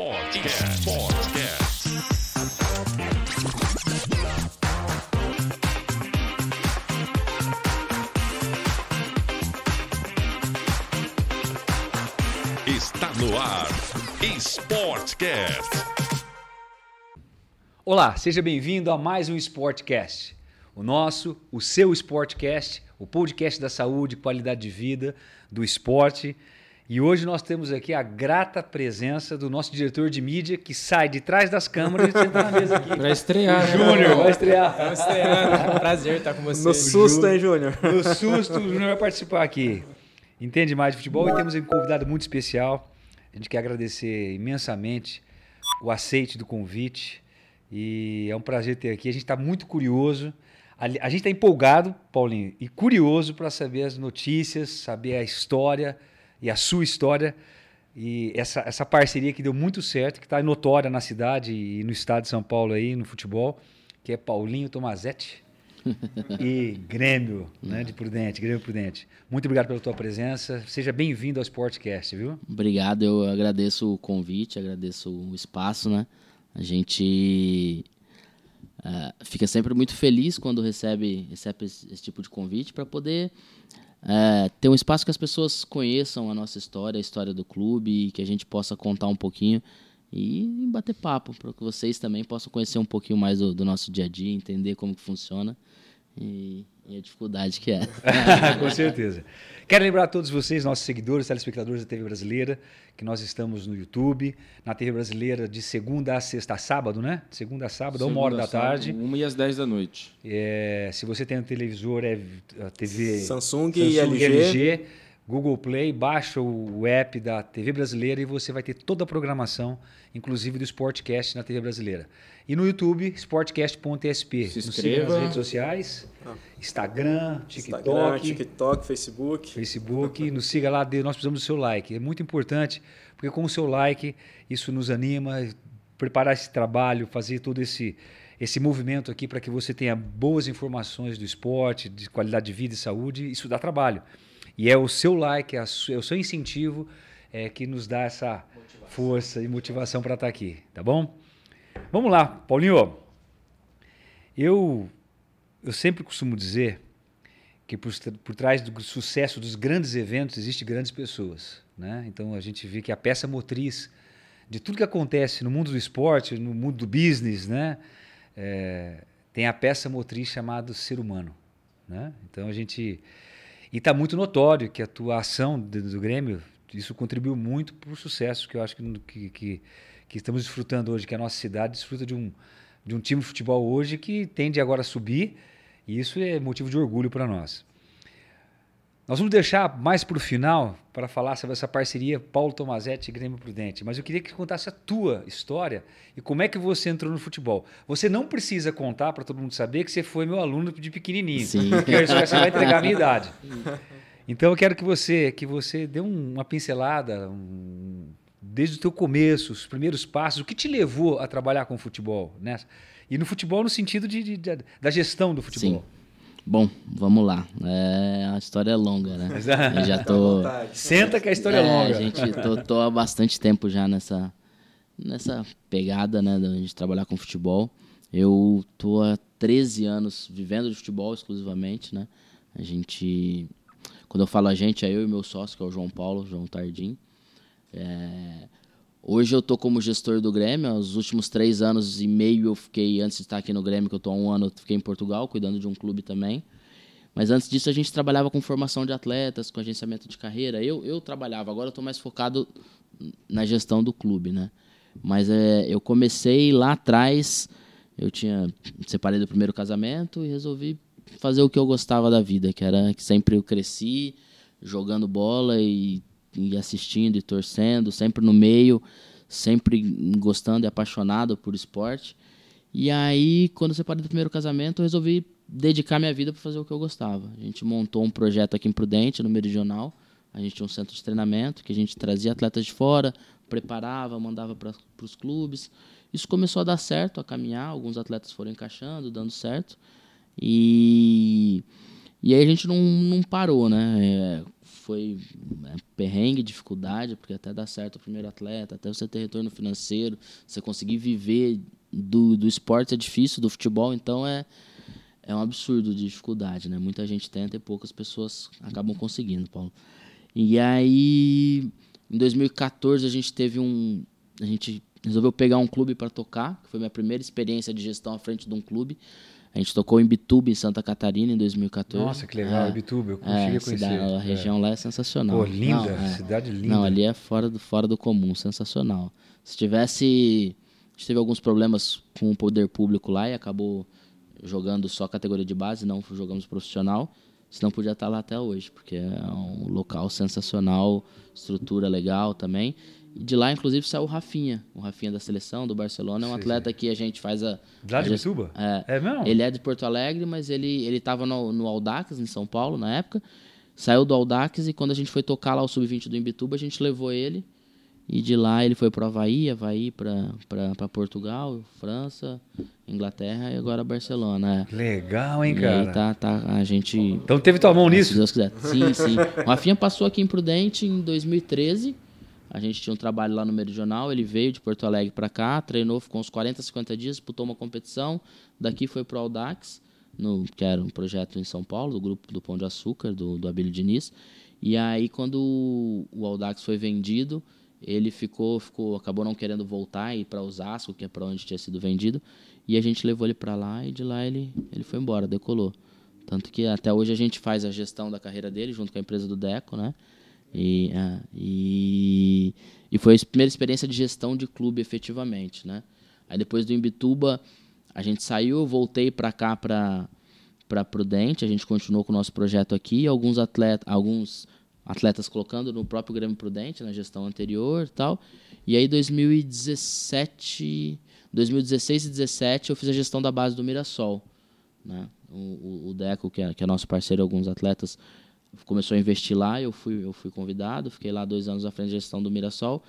Sportcast. Sportcast. Está no ar. Sportcast. Olá, seja bem-vindo a mais um Sportcast. O nosso, o seu Sportcast, o podcast da saúde, qualidade de vida, do esporte. E hoje nós temos aqui a grata presença do nosso diretor de mídia que sai de trás das câmeras e senta na mesa aqui. Vai estrear, né? Júnior, vai estrear. Vai estrear. Prazer estar com você. No susto, hein, Júnior? No susto, o Júnior vai participar aqui. Entende mais de futebol e temos um convidado muito especial. A gente quer agradecer imensamente o aceite do convite e é um prazer ter aqui. A gente está muito curioso. A a gente está empolgado, Paulinho, e curioso para saber as notícias, saber a história e a sua história e essa, essa parceria que deu muito certo, que está notória na cidade e no estado de São Paulo aí, no futebol, que é Paulinho Tomazetti e Grêmio, né, de Prudente, Grêmio Prudente. Muito obrigado pela tua presença. Seja bem-vindo ao Sportcast, viu? Obrigado, eu agradeço o convite, agradeço o espaço, né? A gente eh, fica sempre muito feliz quando recebe, recebe esse, esse tipo de convite para poder eh, ter um espaço que as pessoas conheçam a nossa história, a história do clube, e que a gente possa contar um pouquinho e bater papo, para que vocês também possam conhecer um pouquinho mais do, do nosso dia a dia, entender como que funciona e, e a dificuldade que é. Com certeza. Quero lembrar a todos vocês, nossos seguidores, telespectadores da TV Brasileira, que nós estamos no YouTube, na TV Brasileira de segunda a sexta, a sábado, né? De segunda a sábado, a uma hora da tarde. Uma e às 10 da noite. É, se você tem um televisor, é a TV Samsung e LG. Google Play, baixa o app da TV Brasileira e você vai ter toda a programação, inclusive do Sportcast na TV Brasileira. E no YouTube, sportcast.sp. Se Nos inscreva. nas redes sociais, Instagram, TikTok, Instagram, TikTok, Facebook. Facebook, nos siga lá, nós precisamos do seu like. É muito importante, porque com o seu like, isso nos anima, preparar esse trabalho, fazer todo esse, esse movimento aqui para que você tenha boas informações do esporte, de qualidade de vida e saúde, isso dá trabalho. E é o seu like, é, su- é o seu incentivo é, que nos dá essa força e motivação para estar aqui, tá bom? Vamos lá, Paulinho. Eu, eu sempre costumo dizer que por, por trás do sucesso dos grandes eventos existem grandes pessoas. Né? Então a gente vê que a peça motriz de tudo que acontece no mundo do esporte, no mundo do business, né? É, tem a peça motriz chamada ser humano. Né? Então a gente. E está muito notório que a tua ação do, do Grêmio, isso contribuiu muito para o sucesso que eu acho que, que, que, estamos desfrutando hoje, que a nossa cidade desfruta de um, de um time de futebol hoje que tende agora a subir, e isso é motivo de orgulho para nós. Nós vamos deixar mais para o final para falar sobre essa parceria Paulo Tomazetti e Grêmio Prudente. Mas eu queria que contasse a tua história e como é que você entrou no futebol. Você não precisa contar para todo mundo saber que você foi meu aluno de pequenininho. Sim. Porque você vai entregar a minha idade. Então eu quero que você que você dê um- uma pincelada um- desde o teu começo, os primeiros passos, o que te levou a trabalhar com futebol, né? E no futebol no sentido de, de- de- da gestão do futebol. Bom, vamos lá. É, a história é longa, né? Eu já tô. Vontade. Senta que a história é, É, longa. a gente tô, tô há bastante tempo já nessa nessa pegada, né, da gente trabalhar com futebol. Eu tô há 13 anos vivendo de futebol exclusivamente, né? A gente quando eu falo a gente, é eu e meu sócio, que é o João Paulo, João Tardim. É, hoje eu tô como gestor do Grêmio. Os últimos três anos e meio eu fiquei, antes de estar aqui no Grêmio, que eu tô há um ano, eu fiquei em Portugal, cuidando de um clube também. Mas antes disso a gente trabalhava com formação de atletas, com agenciamento de carreira. Eu, eu trabalhava, agora eu estou mais focado na gestão do clube, né? Mas é, eu comecei lá atrás, eu tinha separei do primeiro casamento e resolvi fazer o que eu gostava da vida, que era que sempre eu cresci jogando bola e, e assistindo e torcendo, sempre no meio, sempre gostando e apaixonado por esporte. E aí, quando eu separei do primeiro casamento, eu resolvi dedicar minha vida para fazer o que eu gostava. A gente montou um projeto aqui em Prudente, no Meridional. A gente tinha um centro de treinamento que a gente trazia atletas de fora, preparava, mandava para os clubes. isso começou a dar certo, a caminhar, alguns atletas foram encaixando, dando certo. E, e aí a gente não, não parou, né? É, foi é, perrengue, dificuldade, porque até dar certo o primeiro atleta, até você ter retorno financeiro, você conseguir viver do, do esporte é difícil, do futebol, então é, é um absurdo de dificuldade, né? Muita gente tenta e poucas pessoas acabam conseguindo, Paulo. E aí, em 2014, a gente teve um. A gente resolveu pegar um clube para tocar, que foi minha primeira experiência de gestão à frente de um clube. A gente tocou em Bituba, em Santa Catarina, em 2014. Nossa, que legal, é, Bituba, eu é, cheguei a conhecer. Cidade, a região é. lá é sensacional. Pô, linda, Não, é. cidade linda. Não, ali é fora do, fora do comum, sensacional. Se tivesse... A gente teve alguns problemas com o poder público lá e acabou jogando só categoria de base, não jogamos profissional. Senão podia estar lá até hoje, porque é um local sensacional, estrutura legal também. E de lá, inclusive, saiu o Rafinha, o Rafinha da seleção, do Barcelona. É um atleta que a gente faz a. Lá de Bituba? É, é mesmo? Ele é de Porto Alegre, mas ele ele estava no, no Aldax, em São Paulo, na época. Saiu do Aldax e quando a gente foi tocar lá o Sub-20 do Imbituba, a gente levou ele. E de lá ele foi para o Havaí, Havaí para Portugal, França, Inglaterra e agora Barcelona. É. Legal, hein, e cara? Aí tá, tá, a gente. Então teve tua mão nisso? Se Deus quiser. Sim, sim. O Rafinha passou aqui em Prudente em 2013. A gente tinha um trabalho lá no Meridional, ele veio de Porto Alegre para cá, treinou, ficou uns 40, 50 dias, disputou uma competição. Daqui foi pro Audax, no, que era um projeto em São Paulo, do grupo do Pão de Açúcar, do, do Abílio Diniz. E aí, quando o, o Audax foi vendido, ele ficou, ficou, acabou não querendo voltar e ir para Osasco, que é para onde tinha sido vendido. E a gente levou ele para lá e de lá ele, ele foi embora, decolou. Tanto que até hoje a gente faz a gestão da carreira dele junto com a empresa do Deco, né? E, é, e, e foi a primeira experiência de gestão de clube efetivamente, né? Aí depois do Imbituba, a gente saiu, voltei para cá para para Prudente, a gente continuou com o nosso projeto aqui, alguns atletas, alguns atletas colocando no próprio Grêmio Prudente, na gestão anterior, e tal. E aí 2017, 2016 e 2017 eu fiz a gestão da base do Mirassol, né? O, o, o Deco, que é, que é nosso parceiro, alguns atletas começou a investir lá, eu fui, eu fui convidado, fiquei lá dois anos à frente da gestão do Mirassol.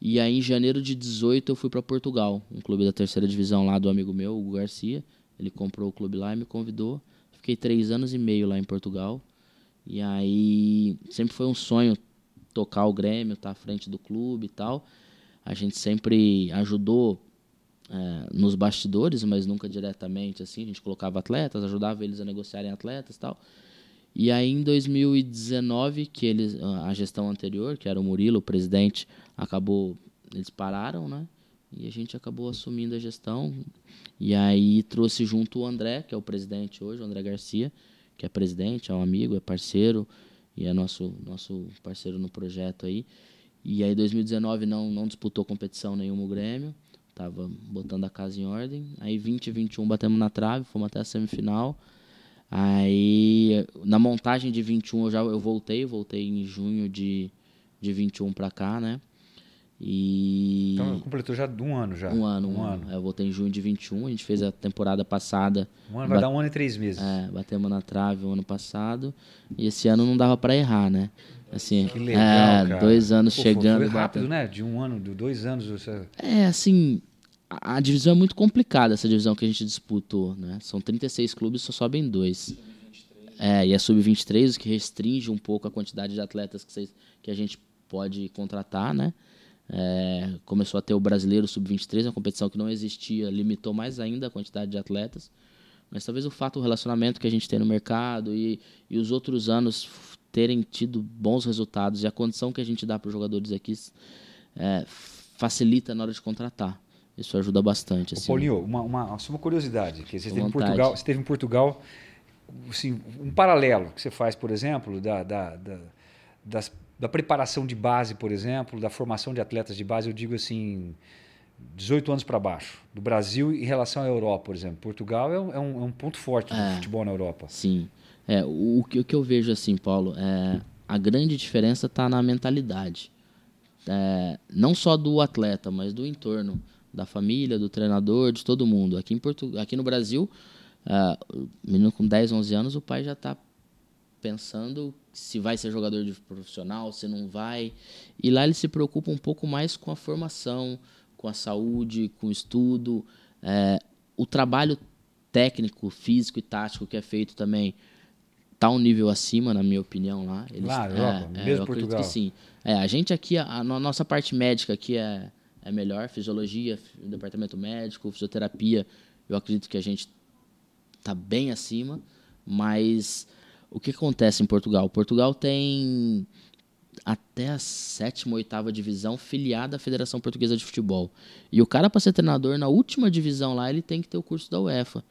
E aí, em janeiro de 18, eu fui para Portugal, um clube da terceira divisão lá do amigo meu, Hugo Garcia. Ele comprou o clube lá e me convidou. Fiquei três anos e meio lá em Portugal. E aí, sempre foi um sonho tocar o Grêmio, estar tá à frente do clube e tal. A gente sempre ajudou é, nos bastidores, mas nunca diretamente assim. A gente colocava atletas, ajudava eles a negociarem atletas e tal. E aí em 2019, que eles, a gestão anterior, que era o Murilo, o presidente, acabou, eles pararam, né? E a gente acabou assumindo a gestão. E aí trouxe junto o André, que é o presidente hoje, o André Garcia, que é presidente, é um amigo, é parceiro e é nosso nosso parceiro no projeto aí. E aí 2019 não não disputou competição nenhuma o Grêmio, tava botando a casa em ordem. Aí 2021 batemos na trave, fomos até a semifinal. Aí, na montagem de 21 eu já eu voltei, voltei em junho de, de 21 para cá, né? E. Então completou já um ano já. Um ano, um, um ano. ano. Eu voltei em junho de 21, a gente fez a temporada passada. Um ano vai dar um ano e três meses. É, batemos na trave o ano passado. E esse ano não dava para errar, né? Assim, que legal, é, cara. dois anos Pô, chegando. Foi rápido, batendo. né? De um ano, de dois anos. Você... É, assim, a, divisão é muito complicada, essa divisão que a gente disputou, né? São 36 clubes, só sobem dois. É, e é sub-23, o que restringe um pouco a quantidade de atletas que, cês, que a gente pode contratar, né? É, começou a ter o brasileiro sub-23, uma competição que não existia, limitou mais ainda a quantidade de atletas. Mas talvez o fato, o relacionamento que a gente tem no mercado e, e os outros anos terem tido bons resultados e a condição que a gente dá para os jogadores aqui é, facilita na hora de contratar. Isso ajuda bastante. Assim. Ô, Paulinho, uma, uma, uma curiosidade, que você esteve, em Portugal, você esteve em Portugal, assim, um paralelo que você faz, por exemplo, da, da, da, das, da preparação de base, por exemplo, da formação de atletas de base, eu digo assim, 18 anos para baixo, do Brasil em relação à Europa, por exemplo. Portugal é um, é um, é ponto forte do É. futebol na Europa. Sim. É, o, o que eu vejo assim, Paulo, é a grande diferença está na mentalidade. É, não só do atleta, mas do entorno, da família, do treinador, de todo mundo. Aqui, em Portu aqui no Brasil, é, o menino com 10, 11 anos, o pai já está pensando se vai ser jogador de profissional, se não vai. E lá ele se preocupa um pouco mais com a formação, com a saúde, com o estudo. É, o trabalho técnico, físico e tático que é feito também está um nível acima, na minha opinião, lá. Eles, lá, Europa, é, mesmo eu Portugal. que sim. É, a gente aqui, a, a, nossa parte médica aqui é, é melhor, fisiologia, departamento médico, fisioterapia, eu acredito que a gente está bem acima, mas o que acontece em Portugal? Portugal tem até a sétima, oitava divisão filiada à Federação Portuguesa de Futebol. E o cara, para ser treinador na última divisão lá, ele tem que ter o curso da UEFA.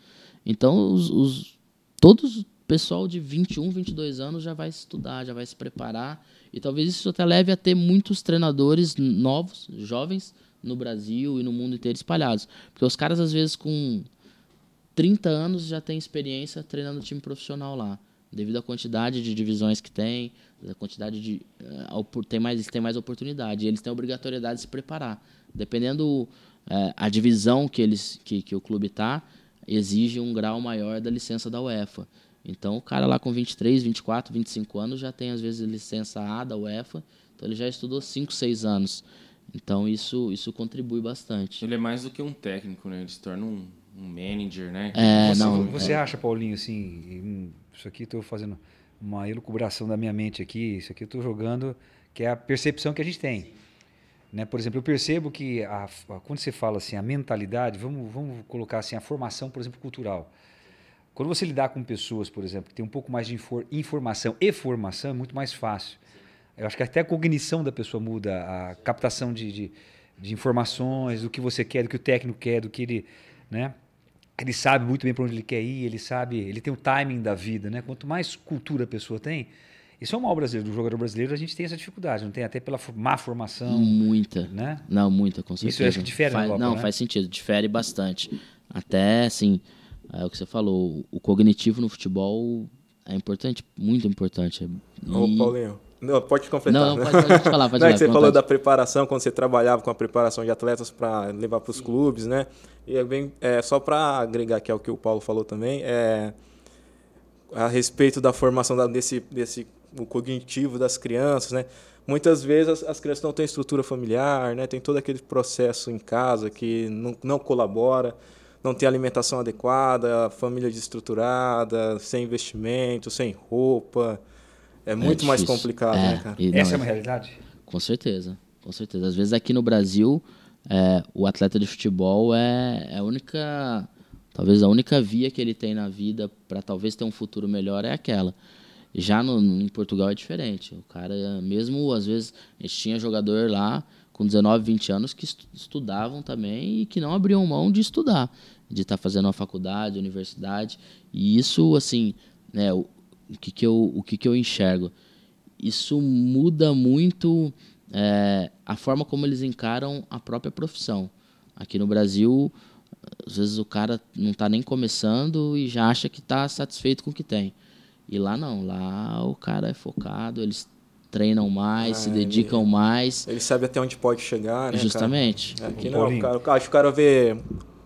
Então, os, os, todos pessoal de 21, 22 anos já vai estudar, já vai se preparar. E talvez isso até leve a ter muitos treinadores novos, jovens, no Brasil e no mundo inteiro espalhados. Porque os caras, às vezes, com 30 anos já têm experiência treinando time profissional lá devido à quantidade de divisões que tem, a quantidade de uh, tem mais tem mais oportunidade, e eles têm a obrigatoriedade de se preparar. Dependendo uh, a divisão que eles que, que o clube está, exige um grau maior da licença da UEFA. Então, o cara lá com 23, 24, 25 anos já tem às vezes licença A da UEFA, então ele já estudou 5, 6 anos. Então, isso isso contribui bastante. Ele é mais do que um técnico, né? Ele se torna um, um manager, né? É, você, não, você é. acha, Paulinho, assim, isso aqui estou fazendo uma elucubração da minha mente aqui, isso aqui eu estou jogando, que é a percepção que a gente tem. Né? Por exemplo, eu percebo que a, a, quando você fala assim, a mentalidade, vamos, vamos colocar assim, a formação, por exemplo, cultural. Quando você lidar com pessoas, por exemplo, que tem um pouco mais de infor, informação e formação, é muito mais fácil. Eu acho que até a cognição da pessoa muda, a captação de, de, de informações, do que você quer, do que o técnico quer, do que ele. Né? ele sabe muito bem para onde ele quer ir, ele sabe, ele tem o timing da vida, né? Quanto mais cultura a pessoa tem, isso é o mal brasileiro, do jogador brasileiro, a gente tem essa dificuldade, não tem até pela má formação. Muita. Né? Não, muita, com certeza. Isso acho que difere faz, Europa, Não, né? faz sentido, difere bastante. Até, assim, é o que você falou, o cognitivo no futebol é importante, muito importante. E... Ô, Paulinho, não, pode completar. Não, né? pode, pode falar, pode Não, é que você falou da preparação, quando você trabalhava com a preparação de atletas para levar para os clubes, né? E é bem, é, só para agregar aqui ao que o Paulo falou também, é, a respeito da formação da, desse, desse o cognitivo das crianças, né? Muitas vezes as, as crianças não têm estrutura familiar, né? Tem todo aquele processo em casa que não, não colabora, não tem alimentação adequada, família desestruturada, sem investimento, sem roupa. É muito mais complicado, É, né, cara? e não, Essa é uma realidade? Com certeza, com certeza. Às vezes aqui no Brasil, é, o atleta de futebol é, é a única, talvez a única via que ele tem na vida para talvez ter um futuro melhor é aquela. Já no, em Portugal é diferente. O cara, mesmo às vezes, a gente tinha jogador lá com 19, 20 anos que estu- estudavam também e que não abriam mão de estudar, de estar fazendo uma faculdade, universidade. E isso, assim, né, o, o que, que, eu, o que, que eu enxergo? Isso muda muito é, a forma como eles encaram a própria profissão. Aqui no Brasil, às vezes o cara não está nem começando e já acha que está satisfeito com o que tem. E lá não, lá o cara é focado, eles treinam mais, Ah, se ele- dedicam mais. Ele sabe até onde pode chegar, né? Justamente. Cara? Aqui Ô, não, cara, cara- acho que o cara vê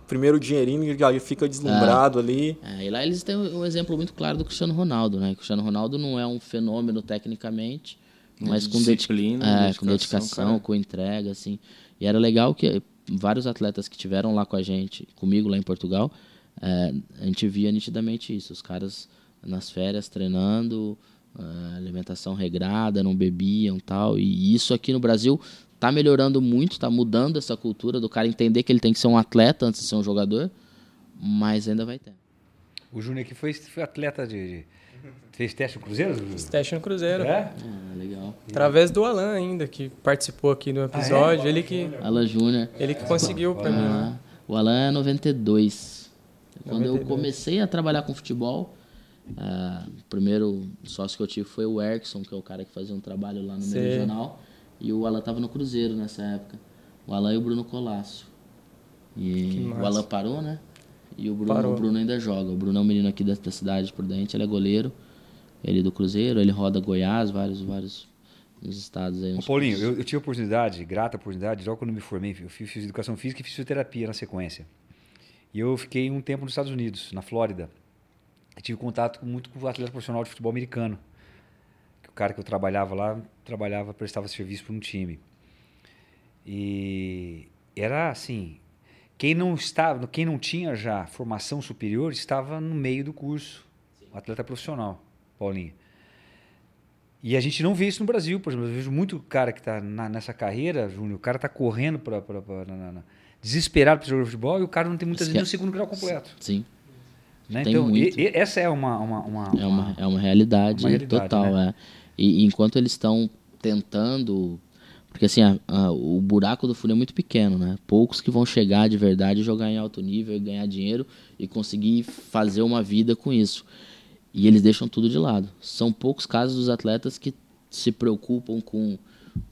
primeiro o dinheirinho e já fica deslumbrado ali. É, e lá eles têm um exemplo muito claro do Cristiano Ronaldo, né? O Cristiano Ronaldo não é um fenômeno tecnicamente, mas com, dedica- Disciplina, é, dedicação, com dedicação, cara. com entrega, assim. E era legal que vários atletas que tiveram lá com a gente, comigo lá em Portugal, é, a gente via nitidamente isso. Os caras nas férias treinando, é, alimentação regrada, não bebiam tal. E isso aqui no Brasil tá melhorando muito, tá mudando essa cultura do cara entender que ele tem que ser um atleta antes de ser um jogador, mas ainda vai ter. O Júnior aqui foi, foi atleta de, de- Fez teste no Cruzeiro? Júnior? Esse teste no Cruzeiro. É? Ah, legal. Através do Alan ainda, que participou aqui do episódio. Ele que, Alan Júnior. ele que conseguiu pra mim. Ah, o Alan é 92. Quando eu 92. comecei a trabalhar com futebol, ah, o primeiro sócio que eu tive foi o Erikson, que é o cara que fazia um trabalho lá no Sei. meio regional. E o Alan tava no Cruzeiro nessa época. O Alan e o Bruno Colasso. E o Alan parou, né? E o Bruno, Parou. o Bruno ainda joga. O Bruno é um menino aqui da, da cidade de Prudente, ele é goleiro. Ele é do Cruzeiro, ele roda Goiás, vários, vários nos estados aí. Ô, Paulinho, eu, eu tive a oportunidade, grata oportunidade, logo quando me formei, eu fiz, fiz educação física e fisioterapia na sequência. E eu fiquei um tempo nos Estados Unidos, na Flórida. Tive contato muito com o atleta profissional de futebol americano. Que o cara que eu trabalhava lá, trabalhava, prestava serviço para um time. E era assim, quem não estava, quem não tinha já formação superior estava no meio do curso, um atleta profissional, Paulinho. E a gente não vê isso no Brasil, por exemplo. Eu vejo muito cara que está nessa carreira, Júnior, o cara está correndo para. desesperado para jogar futebol e o cara não tem muitas vezes o segundo grau completo. Sim. Né? Então, e, e, essa é uma. uma, uma é, uma, é uma realidade, uma realidade total. Né? É. E, e enquanto eles estão tentando. Porque assim, a, a, o buraco do funil é muito pequeno, né? Poucos que vão chegar de verdade, jogar em alto nível, ganhar dinheiro e conseguir fazer uma vida com isso. E eles deixam tudo de lado. São poucos casos dos atletas que se preocupam com,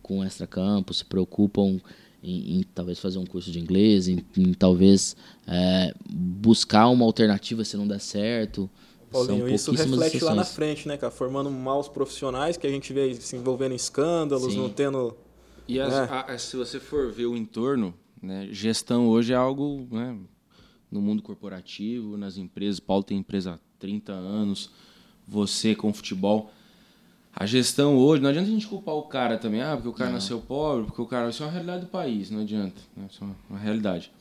com extra-campo, se preocupam em, em, talvez fazer um curso de inglês, em, em talvez é, buscar uma alternativa se não der certo. Paulinho, isso reflete lá na frente, né, cara? Formando maus profissionais que a gente vê se envolvendo em escândalos, Sim. não tendo. E as, né? a, se você for ver o entorno, né, gestão hoje é algo né, no mundo corporativo, nas empresas. Paulo tem empresa 30 anos, você com futebol. A gestão hoje, não adianta a gente culpar o cara também, ah, porque o cara não. nasceu pobre, porque o cara. Isso é uma realidade do país, não adianta. Né? Isso é uma, uma realidade.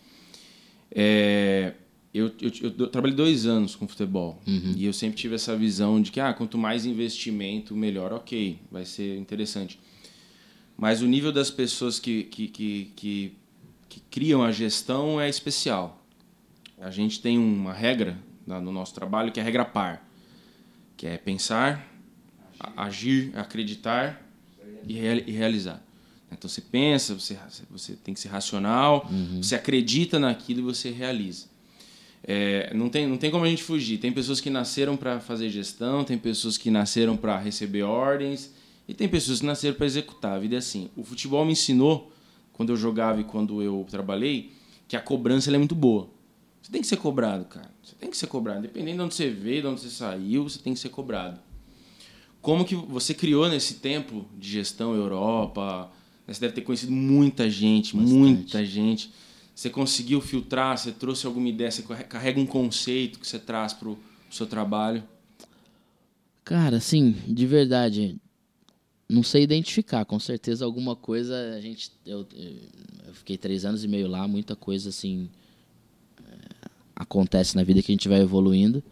É, eu, eu, eu, trabalhei dois anos com futebol uhum. e eu sempre tive essa visão de que ah, quanto mais investimento, melhor, ok, vai ser interessante. Mas o nível das pessoas que, que, que, que, que criam a gestão é especial. A gente tem uma regra no nosso trabalho, que é a regra par, que é pensar, agir, acreditar e, realizar. Então você pensa, você, você tem que ser racional, uhum. você acredita naquilo e você realiza. É, não, tem, não tem como a gente fugir. Tem pessoas que nasceram para fazer gestão, tem pessoas que nasceram para receber ordens e tem pessoas que nasceram para executar. A vida é assim. O futebol me ensinou, quando eu jogava e quando eu trabalhei, que a cobrança é muito boa. Você tem que ser cobrado, cara. Você tem que ser cobrado. Independente de onde você veio, de onde você saiu, você tem que ser cobrado. Como que você criou nesse tempo de gestão Europa? Você deve ter conhecido muita gente, Bastante. muita gente. Você conseguiu filtrar? Você trouxe alguma ideia? Você carrega um conceito que você traz para o seu trabalho? Cara, assim, de verdade, não sei identificar. Com certeza alguma coisa a gente. Eu, eu fiquei três anos e meio lá, muita coisa assim acontece na vida que a gente vai evoluindo.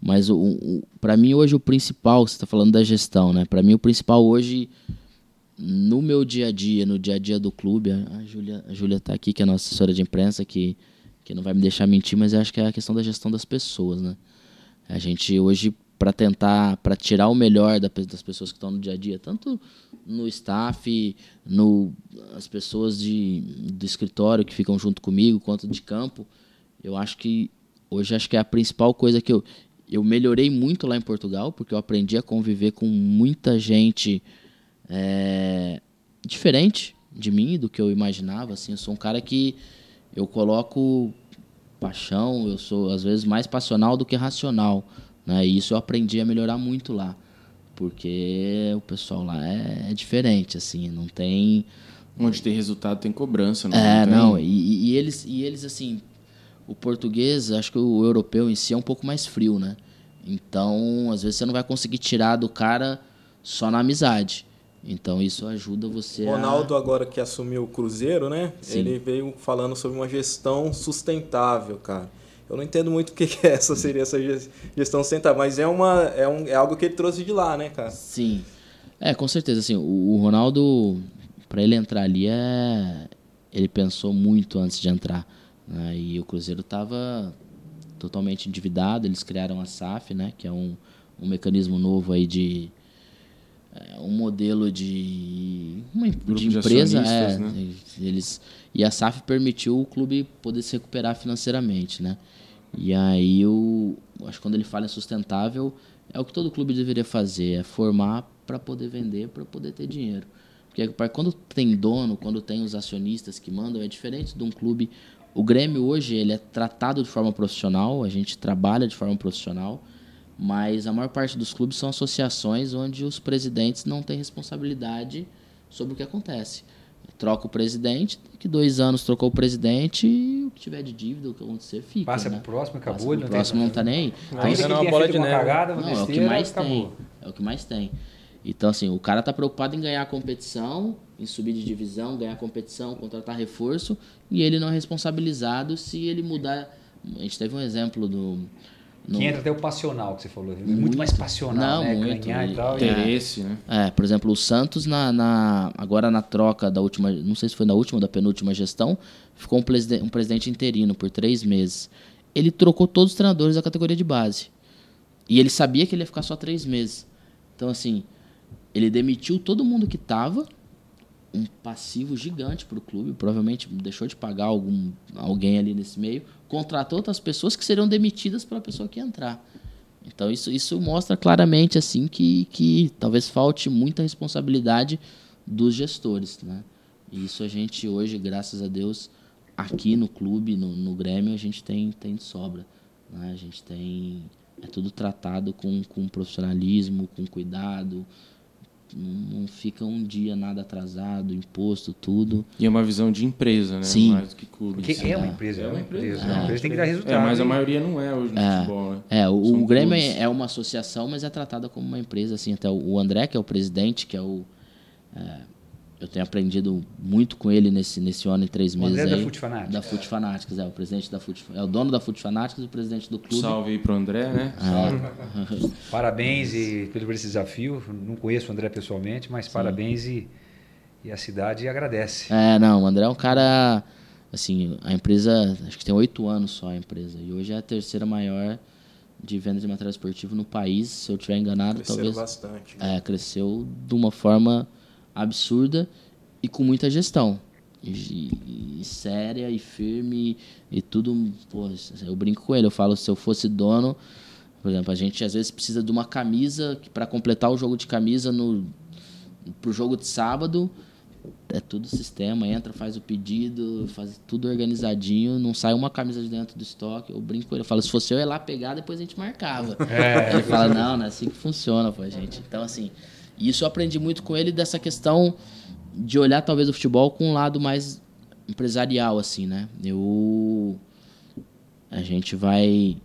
Mas o, o para mim hoje o principal, você está falando da gestão, né? Para mim o principal hoje no meu dia a dia, no dia a dia do clube, a Júlia, a Júlia tá aqui que é a nossa assessora de imprensa que que não vai me deixar mentir, mas eu acho que é a questão da gestão das pessoas, né? A gente hoje para tentar para tirar o melhor das pessoas que estão no dia a dia, tanto no staff, no as pessoas de, do escritório que ficam junto comigo, quanto de campo, eu acho que hoje acho que é a principal coisa que eu eu melhorei muito lá em Portugal porque eu aprendi a conviver com muita gente é, diferente de mim do que eu imaginava. Assim, eu sou um cara que eu coloco paixão, eu sou às vezes mais passional do que racional, né? E isso eu aprendi a melhorar muito lá, porque o pessoal lá é, é diferente, assim, não tem onde tem resultado tem cobrança, não É, não, não e, e, eles e eles assim o português, acho que o europeu em si é um pouco mais frio, né? Então, às vezes você não vai conseguir tirar do cara só na amizade. Então isso ajuda você Ronaldo a... agora que assumiu o Cruzeiro, né? Sim. Ele veio falando sobre uma gestão sustentável, cara. Eu não entendo muito o que, que é essa seria essa gestão sustentável, mas é uma é, um, é algo que ele trouxe de lá, né, cara? Sim. É, com certeza assim, o, o Ronaldo para ele entrar ali é ele pensou muito antes de entrar. Né? E o Cruzeiro estava totalmente endividado, eles criaram a SAF, né? que é um, um mecanismo novo aí de é, um modelo de uma de empresa, de é, né? eles e a SAF permitiu o clube poder se recuperar financeiramente, né? E aí eu acho que quando ele fala em sustentável é o que todo clube deveria fazer, é formar para poder vender, para poder ter dinheiro. Porque quando tem dono, quando tem os acionistas que mandam, é diferente de um clube o Grêmio hoje ele é tratado de forma profissional, a gente trabalha de forma profissional, mas a maior parte dos clubes são associações onde os presidentes não têm responsabilidade sobre o que acontece. Troca o presidente, daqui dois anos trocou o presidente e o que tiver de dívida, o que acontecer, fica. Passa né? pro próximo, acabou. Passa pro próximo não tá nem aí. Então, Ainda não é uma bola de neve. Cagada, não, é o que mais acabou. tem. É o que mais tem. Então, assim, o cara tá preocupado em ganhar a competição em subir de divisão, ganhar competição, contratar reforço, e ele não é responsabilizado se ele mudar. A gente teve um exemplo do. no- Que entra até o passional que você falou. Muito, mais passional, Não, né? muito. Ganhar e tal. É. Interesse, né? É, por exemplo, o Santos, na, na- agora na troca da última, não sei se foi na última ou da penúltima gestão, ficou um, preside- um presidente interino por três meses. Ele trocou todos os treinadores da categoria de base. E ele sabia que ele ia ficar só três meses. Então, assim, ele demitiu todo mundo que tava, um passivo gigante para o clube, provavelmente deixou de pagar algum, alguém ali nesse meio, contratou outras pessoas que seriam demitidas pela pessoa que entrar. Então isso, isso mostra claramente assim que, que talvez falte muita responsabilidade dos gestores, né? E isso a gente hoje, graças a Deus, aqui no clube, no, no Grêmio, a gente tem, tem de sobra. Né? A gente tem. É tudo tratado com, com profissionalismo, com cuidado. Não, fica um dia nada atrasado, imposto, tudo. E é uma visão de empresa, né? Sim. Mais do que clube. Porque Assim. é uma empresa, É é uma empresa. empresa. Uma empresa tem que dar resultado. É, mas a maioria não é hoje no futebol, né? É, o, São Grêmio clubes. é é uma associação, mas é tratada como uma empresa, assim, até o- o André, que é o presidente, que é o... é, eu tenho aprendido muito com ele nesse, nesse ano e três O meses André é da aí. Fute Fanáticos. Da Fute Fanáticos, é, o presidente da Fute, é o dono da Fute Fanáticos e o presidente do clube. Salve aí pro André, né? Parabéns e, pelo por esse desafio. Não conheço o André pessoalmente, mas parabéns e, e a cidade agradece. É, não, o André é um cara, assim, a empresa, acho que tem oito anos só a empresa, e hoje é a terceira maior de venda de material esportivo no país, se eu estiver enganado, Cresceram talvez... bastante. né? É, cresceu de uma forma absurda e com muita gestão. E, e- séria e firme e tudo. Pô, eu brinco com ele, eu falo, se eu fosse dono, por exemplo, a gente às vezes precisa de uma camisa para completar o jogo de camisa no pro jogo de sábado. É tudo sistema, entra, faz o pedido, faz tudo organizadinho, não sai uma camisa de dentro do estoque. Eu brinco com ele, eu falo, se fosse eu ia lá pegar, depois a gente marcava. É. ele fala, não, não é assim que funciona, pô, gente. Então, assim, isso eu aprendi muito com ele dessa questão de olhar talvez o futebol com um lado mais empresarial, assim, né? Eu. A gente vai,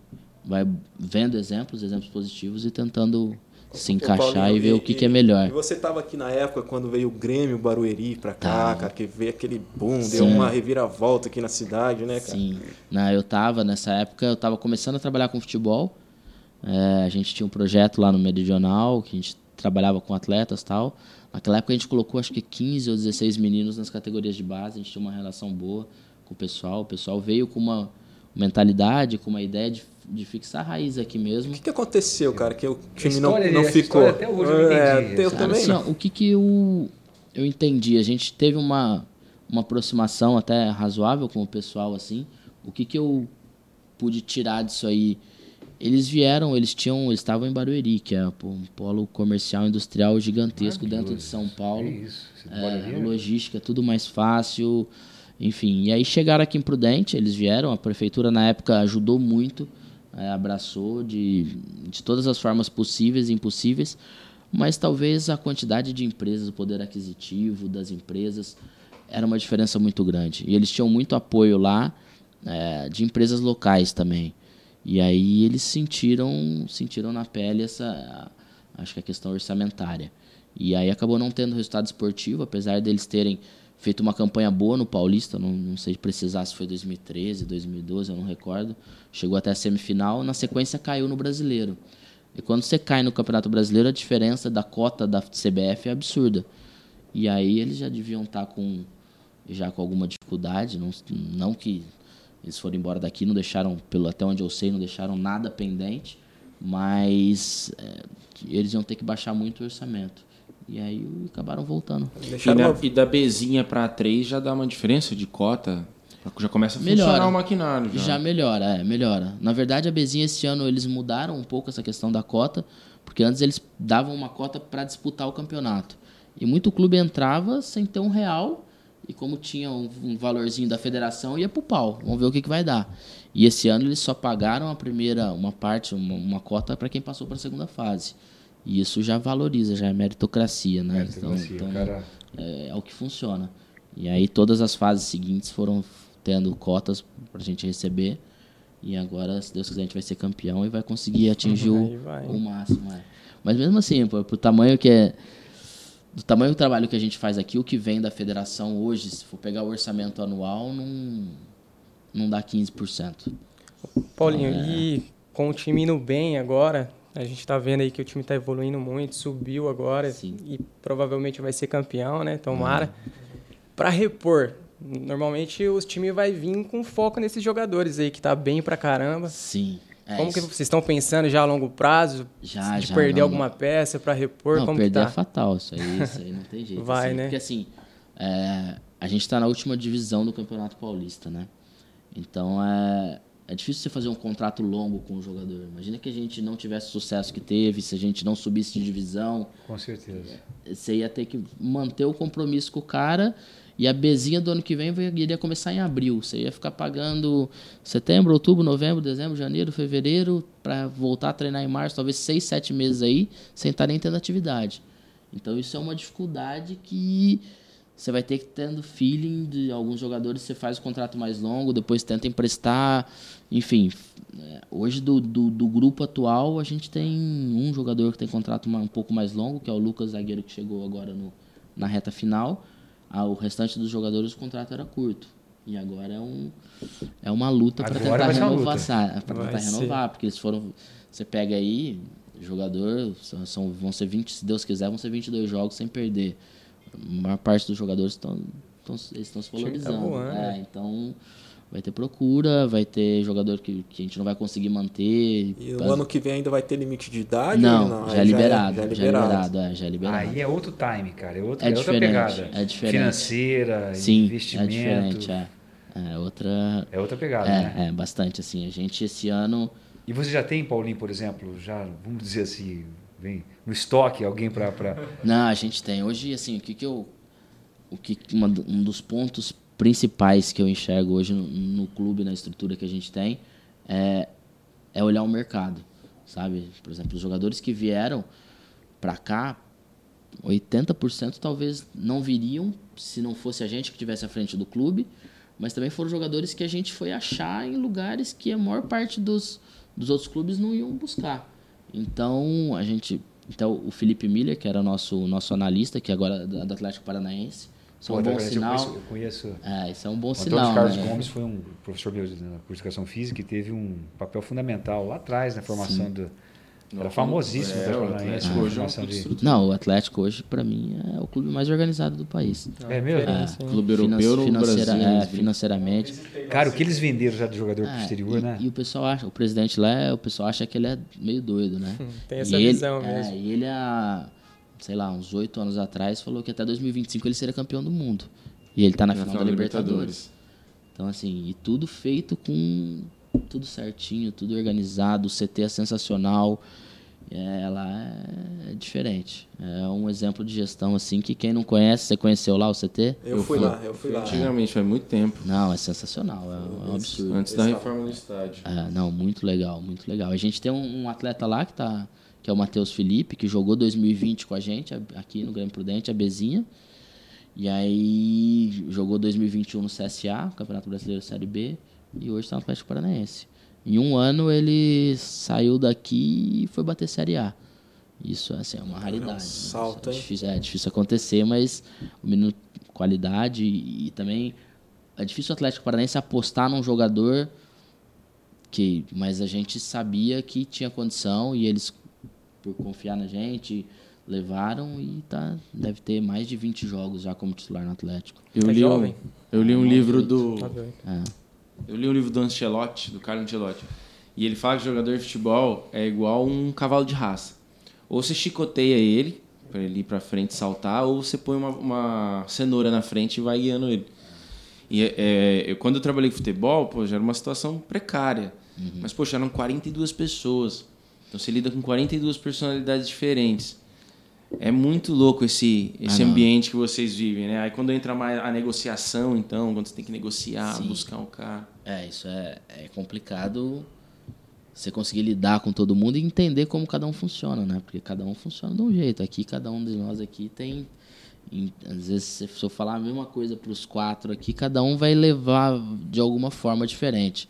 vai vendo exemplos, exemplos positivos e tentando se encaixar Paulinho, e ver o que, que é melhor. E você estava aqui na época quando veio o Grêmio Barueri pra cá, Tava. cara, que veio aquele boom, Sim. deu uma reviravolta aqui na cidade, né, cara? Sim. Não, eu tava, nessa época, eu tava começando a trabalhar com futebol. É, a gente tinha um projeto lá no Meridional, que a gente trabalhava com atletas e tal. Naquela época a gente colocou acho que 15 ou 16 meninos nas categorias de base, a gente tinha uma relação boa com o pessoal. O pessoal veio com uma mentalidade, com uma ideia de, de fixar a raiz aqui mesmo. O que, que aconteceu, cara, que o time não, não ficou? até hoje eu É, entendi. eu Cara, também assim, não. ó, o que que eu, eu entendi? A gente teve uma, uma aproximação até razoável com o pessoal, assim. O que que eu pude tirar disso aí? Eles vieram, eles tinham, eles estavam em Barueri, que é um polo comercial industrial gigantesco dentro de São Paulo. É isso. É, trabalharia? logística, tudo mais fácil, enfim. E aí chegaram aqui em Prudente, eles vieram, a prefeitura na época ajudou muito, é, abraçou de, de todas as formas possíveis e impossíveis, mas talvez a quantidade de empresas, o poder aquisitivo das empresas, era uma diferença muito grande. E eles tinham muito apoio lá é, de empresas locais também. E aí eles sentiram, sentiram na pele essa, acho que a questão orçamentária. E aí acabou não tendo resultado esportivo, apesar deles terem feito uma campanha boa no Paulista, não, não sei precisar se foi 2013, 2012, eu não recordo. Chegou até a semifinal, na sequência caiu no Brasileiro. E quando você cai no Campeonato Brasileiro, a diferença da cota da CBF é absurda. E aí eles já deviam estar com já com alguma dificuldade, não, não que eles foram embora daqui, não deixaram, pelo até onde eu sei, não deixaram nada pendente, mas é, eles iam ter que baixar muito o orçamento. E aí acabaram voltando. E, na- uma- e da Bzinha pra A3 já dá uma diferença de cota. Já começa a Melhora. funcionar o maquinário. Já. Já melhora, é, melhora. Na verdade, a Bezinha esse ano eles mudaram um pouco essa questão da cota, porque antes eles davam uma cota para disputar o campeonato. E muito clube entrava sem ter um real, e como tinha um, um valorzinho da federação, ia pro pau. Vamos ver o que, que vai dar. E esse ano eles só pagaram a primeira, uma parte, uma, uma cota para quem passou para a segunda fase. E isso já valoriza, já é meritocracia, né? Meritocracia, Então, o então cara- é, é o que funciona. E aí todas as fases seguintes foram tendo cotas pra gente receber. E agora, se Deus quiser, a gente vai ser campeão e vai conseguir atingir Aí o, vai. o máximo. é. Mas mesmo assim, pô, pro tamanho que é. Do tamanho do trabalho que a gente faz aqui, o que vem da federação hoje, se for pegar o orçamento anual, não, não dá 15%. Paulinho, É. e com o time indo bem agora, a gente tá vendo aí que o time tá evoluindo muito, subiu agora Sim. e provavelmente vai ser campeão, né? Tomara. Pra repor, normalmente os times vai vir com foco nesses jogadores aí que tá bem pra caramba. Sim. É como que isso. vocês estão pensando já a longo prazo? Já, de já, perder não, alguma peça pra repor? Não, como que perder tá? é fatal, isso aí, isso aí não tem jeito. Vai, assim, né? Porque assim, é, a gente tá na última divisão do Campeonato Paulista, né? Então é, é difícil você fazer um contrato longo com o jogador. Imagina que a gente não tivesse o sucesso que teve, se a gente não subisse de divisão, Com certeza. você ia ter que manter o compromisso com o cara e a bezinha do ano que vem iria começar em abril. Você ia ficar pagando setembro, outubro, novembro, dezembro, janeiro, fevereiro para voltar a treinar em março, talvez seis, sete meses aí, sem estar nem tendo atividade. Então isso é uma dificuldade que você vai ter que tendo feeling de alguns jogadores, você faz o contrato mais longo, depois tenta emprestar, enfim. é, Hoje do, do, do grupo atual a gente tem um jogador que tem contrato um pouco mais longo, que é o Lucas Zagueiro que chegou agora no, na reta final. Ah, o restante dos jogadores o contrato era curto. E agora é, um, é uma luta para tentar renovar, para tentar ser. renovar, porque eles foram. Você pega aí, jogador, são, são- vão ser 20, se Deus quiser, vão ser 22 jogos sem perder. A maior parte dos jogadores estão, estão, se tá valorizando. voando, é, né? então vai ter procura, vai ter jogador que, que a gente não vai conseguir manter. E Pra- o ano que vem ainda vai ter limite de idade? não, ou já, é liberado, já é já é liberado. liberado, é, já é liberado. Aí é outro time, cara. É, outra É é outra pegada. é diferente. Financeira, Sim, investimento. é diferente, é. É outra. É outra pegada, né? É, é, bastante assim. A gente esse ano. E você já tem, Paulinho, por exemplo, já, vamos dizer assim, vem no estoque alguém para. Pra... Não, a gente tem. Hoje, assim, o que que eu. O que, uma um dos pontos principais que eu enxergo hoje no, no clube, na estrutura que a gente tem, é, é olhar o mercado, sabe? Por exemplo, os jogadores que vieram para cá, 80% talvez não viriam se não fosse a gente que tivesse à frente do clube, mas também foram jogadores que a gente foi achar em lugares que a maior parte dos, dos outros clubes não iam buscar. Então, a gente. Então, o Felipe Miller, que era nosso, nosso analista, que agora é do Atlético Paranaense, isso é um bom eu sinal. conheço- Eu conheço. É, isso é um bom O Antônio sinal. Carlos né? Gomes foi um professor meu na curso de educação física e teve um papel fundamental lá atrás na formação do. Era famosíssimo É, o Atlético hoje é um. Não, o Atlético hoje, para mim, é o clube mais organizado do país. É mesmo? É, É, sim. Clube europeu no financeira- Brasil, é, financeiramente. Cara, o que eles venderam já de jogador pro É, exterior, e, né? e o pessoal acha, o presidente lá, é- o pessoal acha que ele é meio doido, né? Tem essa E ele- visão é, mesmo. e ele há, sei lá, uns oito anos atrás falou que até 2025 ele seria campeão do mundo. E ele tá na, Na final, da Libertadores. Então assim, e tudo feito com tudo certinho, tudo organizado, o CT é sensacional. É, ela é diferente. É um exemplo de gestão assim que quem não conhece, você conheceu lá o CT? Eu, fui lá, eu fui lá. Antigamente, faz muito tempo. Não, é sensacional, é, um absurdo. Antes da reforma do estádio. É, não, muito legal, muito legal. A gente tem um, um atleta lá que tá, que é o Matheus Felipe, que jogou 2020 com a gente aqui no Grande Prudente, a Bezinha. E aí jogou 2021 no CSA, Campeonato Brasileiro Série B, e hoje está no Atlético Paranaense. Em um ano ele saiu daqui e foi bater Série A. Isso assim, é uma raridade. né? salto, é, hein? difícil, é difícil acontecer, mas o menino qualidade e, e também é difícil o Atlético Paranaense apostar num jogador que, mas a gente sabia que tinha condição e eles por confiar na gente levaram e tá deve ter mais de 20 jogos já como titular no Atlético. Eu É li, um, jovem? eu li um livro do. Tá. É. Eu li um livro do Ancelotti, do Carlo Ancelotti. E ele fala que jogador de futebol é igual um cavalo de raça. Ou você chicoteia ele, para ele ir pra frente e saltar, ou você põe uma, uma cenoura na frente e vai guiando ele. E é, eu, quando eu trabalhei com futebol, pô, já era uma situação precária. Mas, poxa, eram 42 pessoas. Então você lida com 42 personalidades diferentes. É muito louco esse, esse Ah, ambiente que vocês vivem, né? Aí quando entra mais a negociação, então, quando você tem que negociar, Sim. buscar um cara. É, isso é, é complicado você conseguir lidar com todo mundo e entender como cada um funciona, né? Porque cada um funciona de um jeito. Aqui, cada um de nós aqui tem. em- Às vezes, se eu falar a mesma coisa para os quatro aqui, cada um vai levar de alguma forma diferente.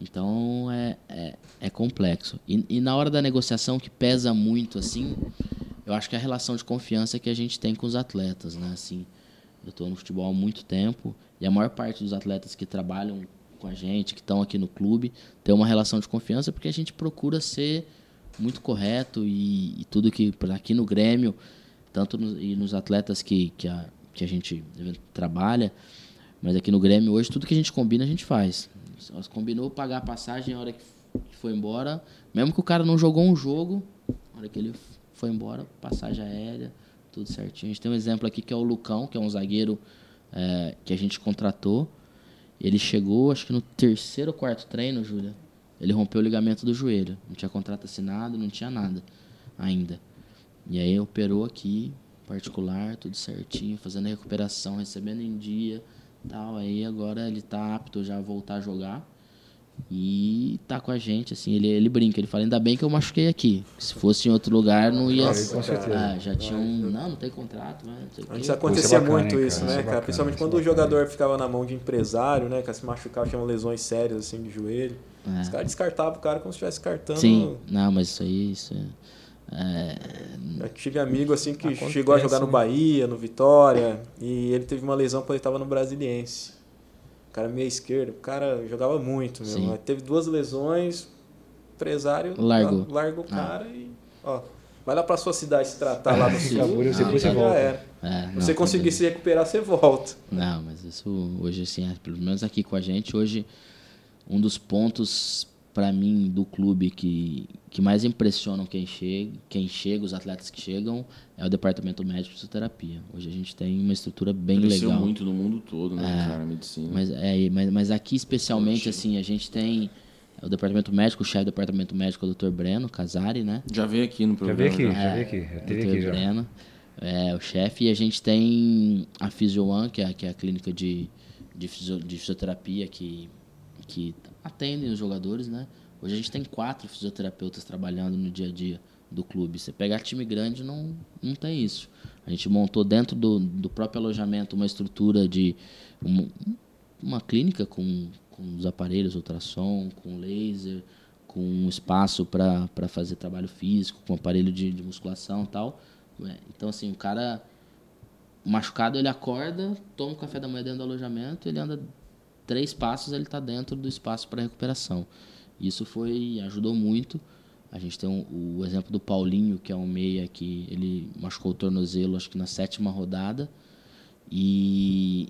Então, é, é, é complexo. E, e na hora da negociação, que pesa muito, assim, eu acho que é a relação de confiança que a gente tem com os atletas, né? Assim, eu estou no futebol há muito tempo e a maior parte dos atletas que trabalham com a gente, que estão aqui no clube, tem uma relação de confiança porque a gente procura ser muito correto e, e tudo que aqui no Grêmio, tanto no, e nos atletas que, que, a, que a gente trabalha, mas aqui no Grêmio hoje tudo que a gente combina a gente faz. Nós combinou pagar a passagem na hora que foi embora, mesmo que o cara não jogou um jogo, na hora que ele foi embora, passagem aérea, tudo certinho. A gente tem um exemplo aqui que é o Lucão, que é um zagueiro é, que a gente contratou. Ele chegou, acho que no terceiro ou quarto treino, Júlia, ele rompeu o ligamento do joelho. Não tinha contrato assinado, não tinha nada ainda. E aí operou aqui, particular, tudo certinho, fazendo a recuperação, recebendo em dia, tal. Aí agora ele tá apto já a voltar a jogar. E tá com a gente, assim, ele, ele brinca, ele fala, ainda bem que eu machuquei aqui. Se fosse em outro lugar, não ia. Nossa, com certeza. Ah, já tinha um. Não, não tem contrato, né? Não sei o Antes acontecia Isso é bacana, muito isso, cara? né, Isso é cara? bacana, Principalmente é quando o jogador ficava na mão de empresário, né? Que se machucava, tinha lesões sérias, assim, de joelho. É. Os caras descartavam o cara como se estivesse cartando. Sim, não, mas isso aí, isso é. É, Eu tive amigo, assim, que Acontece, chegou a jogar no né? Bahia, no Vitória, e ele teve uma lesão quando ele estava no Brasiliense. O cara meia esquerda, o cara jogava muito, meu. Sim. Mas Teve duas lesões, empresário Largou. la- larga o Ah. cara e, ó, vai lá pra sua cidade se tratar lá no sul. Depois ah, você já volta. era. é, Se não, você conseguir se recuperar, você volta. Não, mas isso hoje, assim, é, pelo menos aqui com a gente, hoje, um dos pontos para mim do clube que, que mais impressionam quem chega, quem chega, os atletas que chegam, é o departamento médico de fisioterapia. Hoje a gente tem uma estrutura bem Cresceu legal. muito no mundo todo, né, É. cara, a medicina. Mas, é, mas, mas aqui especialmente, assim, a gente tem o departamento médico, o chefe do departamento médico é o Dr. Breno Casari, né? Já veio aqui no Já programa. veio aqui, já. já veio aqui. Já teve Dr. aqui já. Breno, é o chefe. E a gente tem a Physio One, que é, que é a clínica de, de, fisio- de fisioterapia que, que atendem os jogadores, né? Hoje a gente tem quatro fisioterapeutas trabalhando no dia a dia do clube. Você pegar time grande, não, não tem isso. A gente montou dentro do, do próprio alojamento uma estrutura de um- uma clínica com, com os aparelhos ultrassom, com laser, com um espaço para fazer trabalho físico, com aparelho de, de musculação e tal. É, Então, assim, o cara machucado, ele acorda, toma um café da manhã dentro do alojamento, ele anda três passos, ele está dentro do espaço para recuperação. Isso foi ajudou muito. A gente tem um- o exemplo do Paulinho, que é um meia que ele machucou o tornozelo, acho que na sétima rodada. E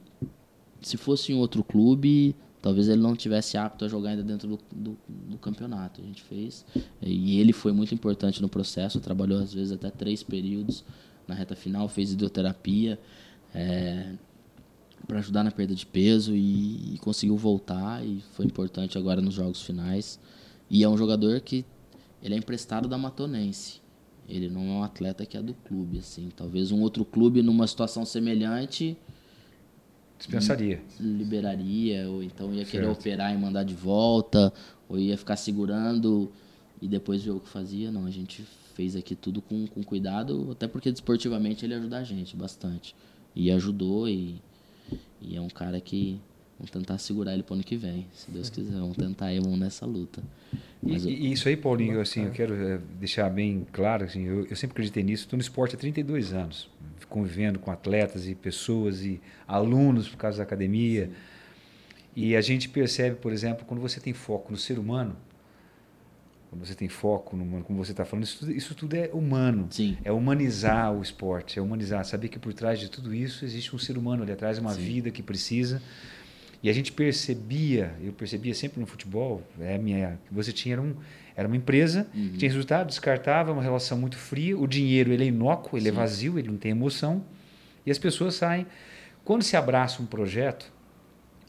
se fosse em outro clube, talvez ele não tivesse apto a jogar ainda dentro do, do, do campeonato. A gente fez. E ele foi muito importante no processo, trabalhou às vezes até três períodos na reta final, fez hidroterapia para ajudar na perda de peso e, e conseguiu voltar e foi importante agora nos jogos finais. E é um jogador que ele é emprestado da Matonense. Ele não é um atleta que é do clube, assim. Talvez um outro clube numa situação semelhante Dispensaria. liberaria, ou então ia querer Certo. operar e mandar de volta, ou ia ficar segurando e depois ver o que fazia. Não, a gente fez aqui tudo com, com cuidado, até porque desportivamente ele ajuda a gente bastante. E ajudou e, e é um cara que vamos tentar segurar ele pro ano que vem, se Deus quiser, vamos tentar ir nessa luta. E, eu- isso aí, Paulinho, assim, eu quero eh, deixar bem claro, assim, eu, eu sempre acreditei nisso, estou no esporte há 32 anos, convivendo com atletas e pessoas e alunos por causa da academia. E a gente percebe, por exemplo, quando você tem foco no ser humano, quando você tem foco no humano, como você está falando, isso, tudo- isso tudo é humano. Sim. É humanizar o esporte, é humanizar, saber que por trás de tudo isso existe um ser humano ali atrás, uma Sim. vida que precisa. E a gente percebia, eu percebia sempre no futebol, é minha, você tinha era, um, era uma empresa Uhum. que tinha resultado, descartava, uma relação muito fria, o dinheiro ele é inócuo, ele é Sim. vazio, ele não tem emoção, e as pessoas saem. Quando se abraça um projeto,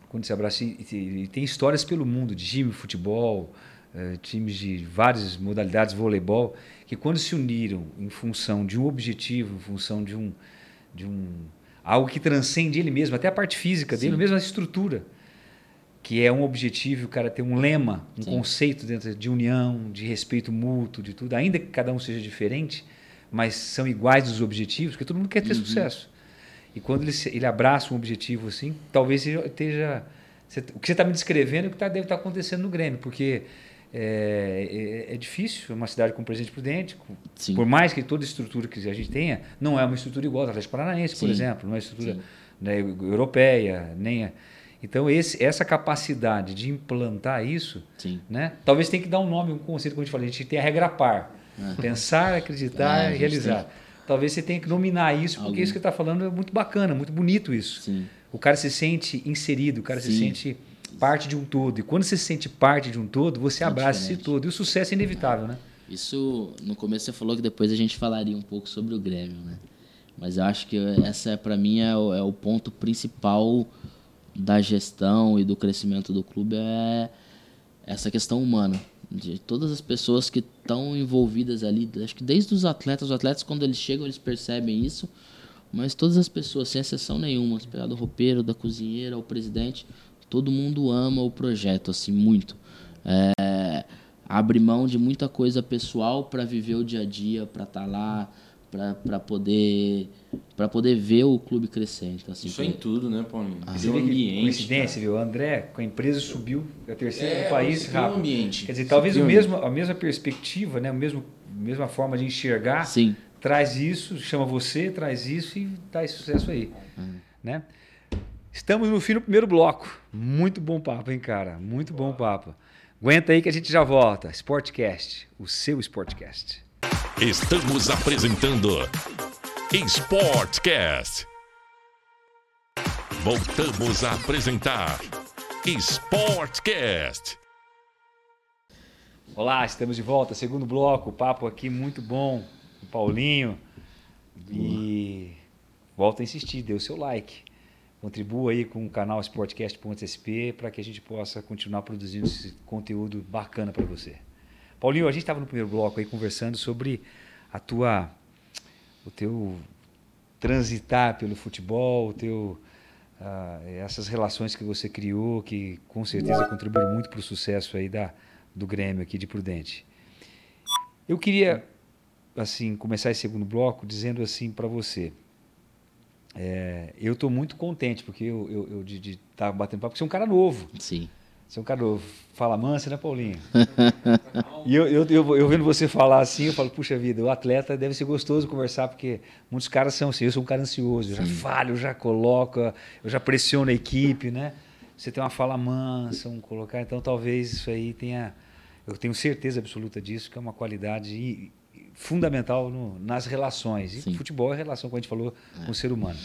quando se abraça, e, e- e tem histórias pelo mundo, de time, futebol, eh, times de várias modalidades, voleibol, que quando se uniram em função de um objetivo, em função de um, de um algo que transcende ele mesmo, até a parte física dele, Sim. mesmo a estrutura, que é um objetivo, o cara tem um lema, um Sim. conceito dentro de união, de respeito mútuo, de tudo, ainda que cada um seja diferente, mas são iguais os objetivos, porque todo mundo quer ter Uhum. sucesso. E quando ele, ele abraça um objetivo assim, talvez esteja. O que você está me descrevendo é o que tá- deve estar acontecendo no Grêmio, porque é, é, é difícil, é uma cidade com Presidente Prudente, com- por mais que toda estrutura que a gente tenha, não é uma estrutura igual ao Atlético Paranaense, por Sim. exemplo, não é uma estrutura né, europeia, nem é. Então esse, essa capacidade de implantar isso, Sim. né? Talvez tenha que dar um nome, um conceito como a gente falou, a gente tem a regra par. Pensar, acreditar É, a e realizar. Talvez você tenha que nominar isso, porque Algum- isso que está falando é muito bacana, muito bonito isso. Sim. O cara se sente inserido, o cara se Sim. sente parte de um todo. E quando você se sente parte de um todo, você É abraça esse diferente. todo. E o sucesso é inevitável, né? Isso, no começo você falou que depois a gente falaria um pouco sobre o Grêmio, né? Mas eu acho que essa, para mim, é o, é o ponto principal da gestão e do crescimento do clube, é essa questão humana. De todas as pessoas que estão envolvidas ali, acho que desde os atletas, os atletas quando eles chegam eles percebem isso, mas todas as pessoas, sem exceção nenhuma, do roupeiro, da cozinheira, o presidente, todo mundo ama o projeto, assim, muito. É, abre mão de muita coisa pessoal para viver o dia a dia, para estar lá, para poder para poder ver o clube crescer. Então, assim, Isso é em tudo, né, Paulinho? Você um vê que ambiente. coincidência, viu? O André, com a empresa, subiu a terceira É, do país você rápido. ambiente. Quer dizer, Você talvez o mesmo, a mesma perspectiva, né? a mesma, mesma forma de enxergar, Sim. traz isso, chama você, traz isso e dá esse sucesso aí. Hum. Né? Estamos no fim do primeiro bloco. Muito bom papo, hein, cara? Muito bom papo. Aguenta aí que a gente já volta. Sportcast, o seu Sportcast. Estamos apresentando Sportcast. Voltamos a apresentar Sportcast. Olá, estamos de volta, segundo bloco, papo aqui muito bom, o Paulinho. E volta a insistir, dê o seu like. Contribua aí com o canal sportcast.sp para que a gente possa continuar produzindo esse conteúdo bacana para você. Paulinho, a gente estava no primeiro bloco aí conversando sobre a tua o teu transitar pelo futebol, o teu ah, essas relações que você criou, que com certeza contribuíram muito para o sucesso aí da, do Grêmio aqui de Prudente. Eu queria assim começar esse segundo bloco dizendo assim para você. É, eu estou muito contente porque eu, eu, eu de estar batendo papo, porque você é um cara novo. Sim. Você é um cara novo. Fala mansa, né, Paulinho? e eu, eu, eu, eu vendo você falar assim, eu falo, puxa vida, o atleta deve ser gostoso conversar, porque muitos caras são assim. Eu sou um cara ansioso, eu já falho, eu já coloco, eu já pressiono a equipe, né? Você tem uma fala mansa, um colocar, então talvez isso aí tenha. Eu tenho certeza absoluta disso, que é uma qualidade fundamental no- nas relações. E Sim. futebol é relação, como a gente falou, com o ser humano.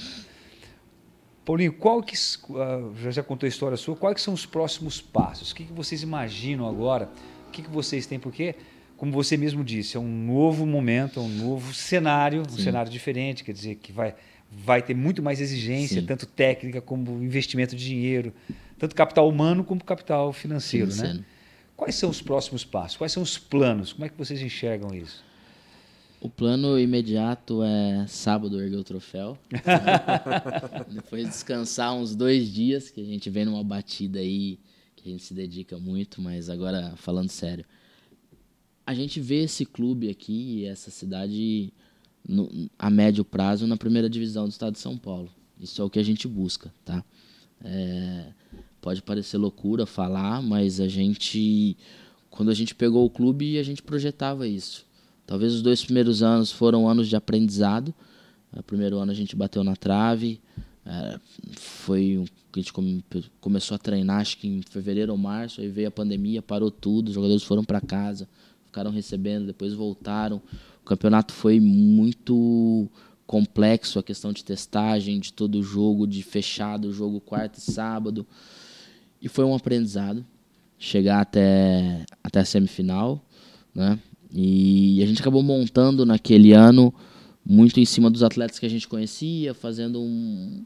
Paulinho, qual que, ah, já, já contou a história sua, quais que são os próximos passos? O que, que vocês imaginam agora? O que, que vocês têm? Porque, como você mesmo disse, é um novo momento, é um novo cenário, um Sim. cenário diferente, quer dizer, que vai, vai ter muito mais exigência, Sim. tanto técnica como investimento de dinheiro, tanto capital humano como capital financeiro, né? Financeiro. Quais são os próximos passos? Quais são os planos? Como é que vocês enxergam isso? O plano imediato é sábado erguer o troféu. Depois descansar uns dois dias, que a gente vem numa batida aí que a gente se dedica muito, mas agora falando sério. A gente vê esse clube aqui, essa cidade, no- a médio prazo, na primeira divisão do estado de São Paulo. Isso é o que a gente busca, tá? É, pode parecer loucura falar, mas a gente, quando a gente pegou o clube, a gente projetava isso. Talvez os dois primeiros anos foram anos de aprendizado. O primeiro ano a gente bateu na trave, é, foi um, a gente come- começou a treinar acho que em fevereiro ou março, aí veio a pandemia, parou tudo, os jogadores foram para casa, ficaram recebendo, depois voltaram. O campeonato foi muito complexo, a questão de testagem, de todo o jogo, de fechado, jogo quarta e sábado. E foi um aprendizado chegar até, até a semifinal, né? E a gente acabou montando naquele ano muito em cima dos atletas que a gente conhecia, fazendo um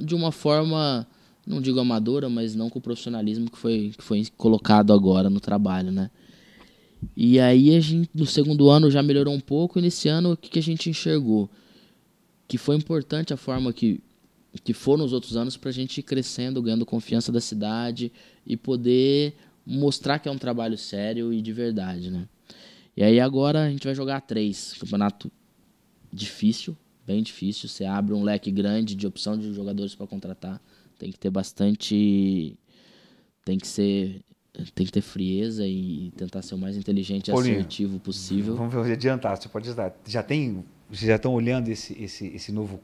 de uma forma, não digo amadora, mas não com o profissionalismo que foi que foi colocado agora no trabalho, né? E aí a gente no segundo ano já melhorou um pouco, e nesse ano o que, que a gente enxergou? Que foi importante a forma que que foram os outros anos para a gente ir crescendo, ganhando confiança da cidade e poder mostrar que é um trabalho sério e de verdade, né? E aí agora a gente vai jogar três, campeonato difícil, bem difícil. Você abre um leque grande de opção de jogadores para contratar, tem que ter bastante, tem que ser tem que ter frieza e tentar ser o mais inteligente e assertivo possível. Vamos adiantar, você pode dar. Já tem, vocês já estão olhando esse, esse, esse novo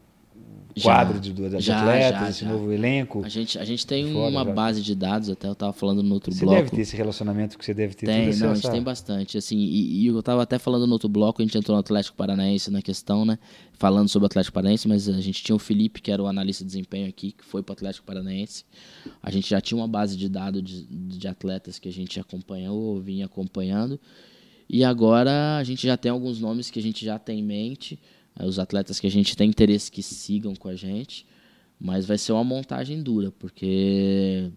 quadro de, de, de já, atletas, já, esse já. novo elenco? A gente, a gente tem Fora, uma base de dados, até eu estava falando no outro Você bloco. deve ter esse relacionamento que você deve ter. Tem, não, a essa- gente tem bastante. Assim, e, e eu tava até falando no outro bloco, a gente entrou no Atlético Paranaense na questão, né? Falando sobre o Atlético Paranaense, mas a gente tinha o Felipe, que era o analista de desempenho aqui, que foi pro Atlético Paranaense. A gente já tinha uma base de dados de, de atletas que a gente acompanhou, vinha acompanhando. E agora a gente já tem alguns nomes que a gente já tem em mente, os atletas que a gente tem interesse que sigam com a gente. Mas vai ser uma montagem dura, porque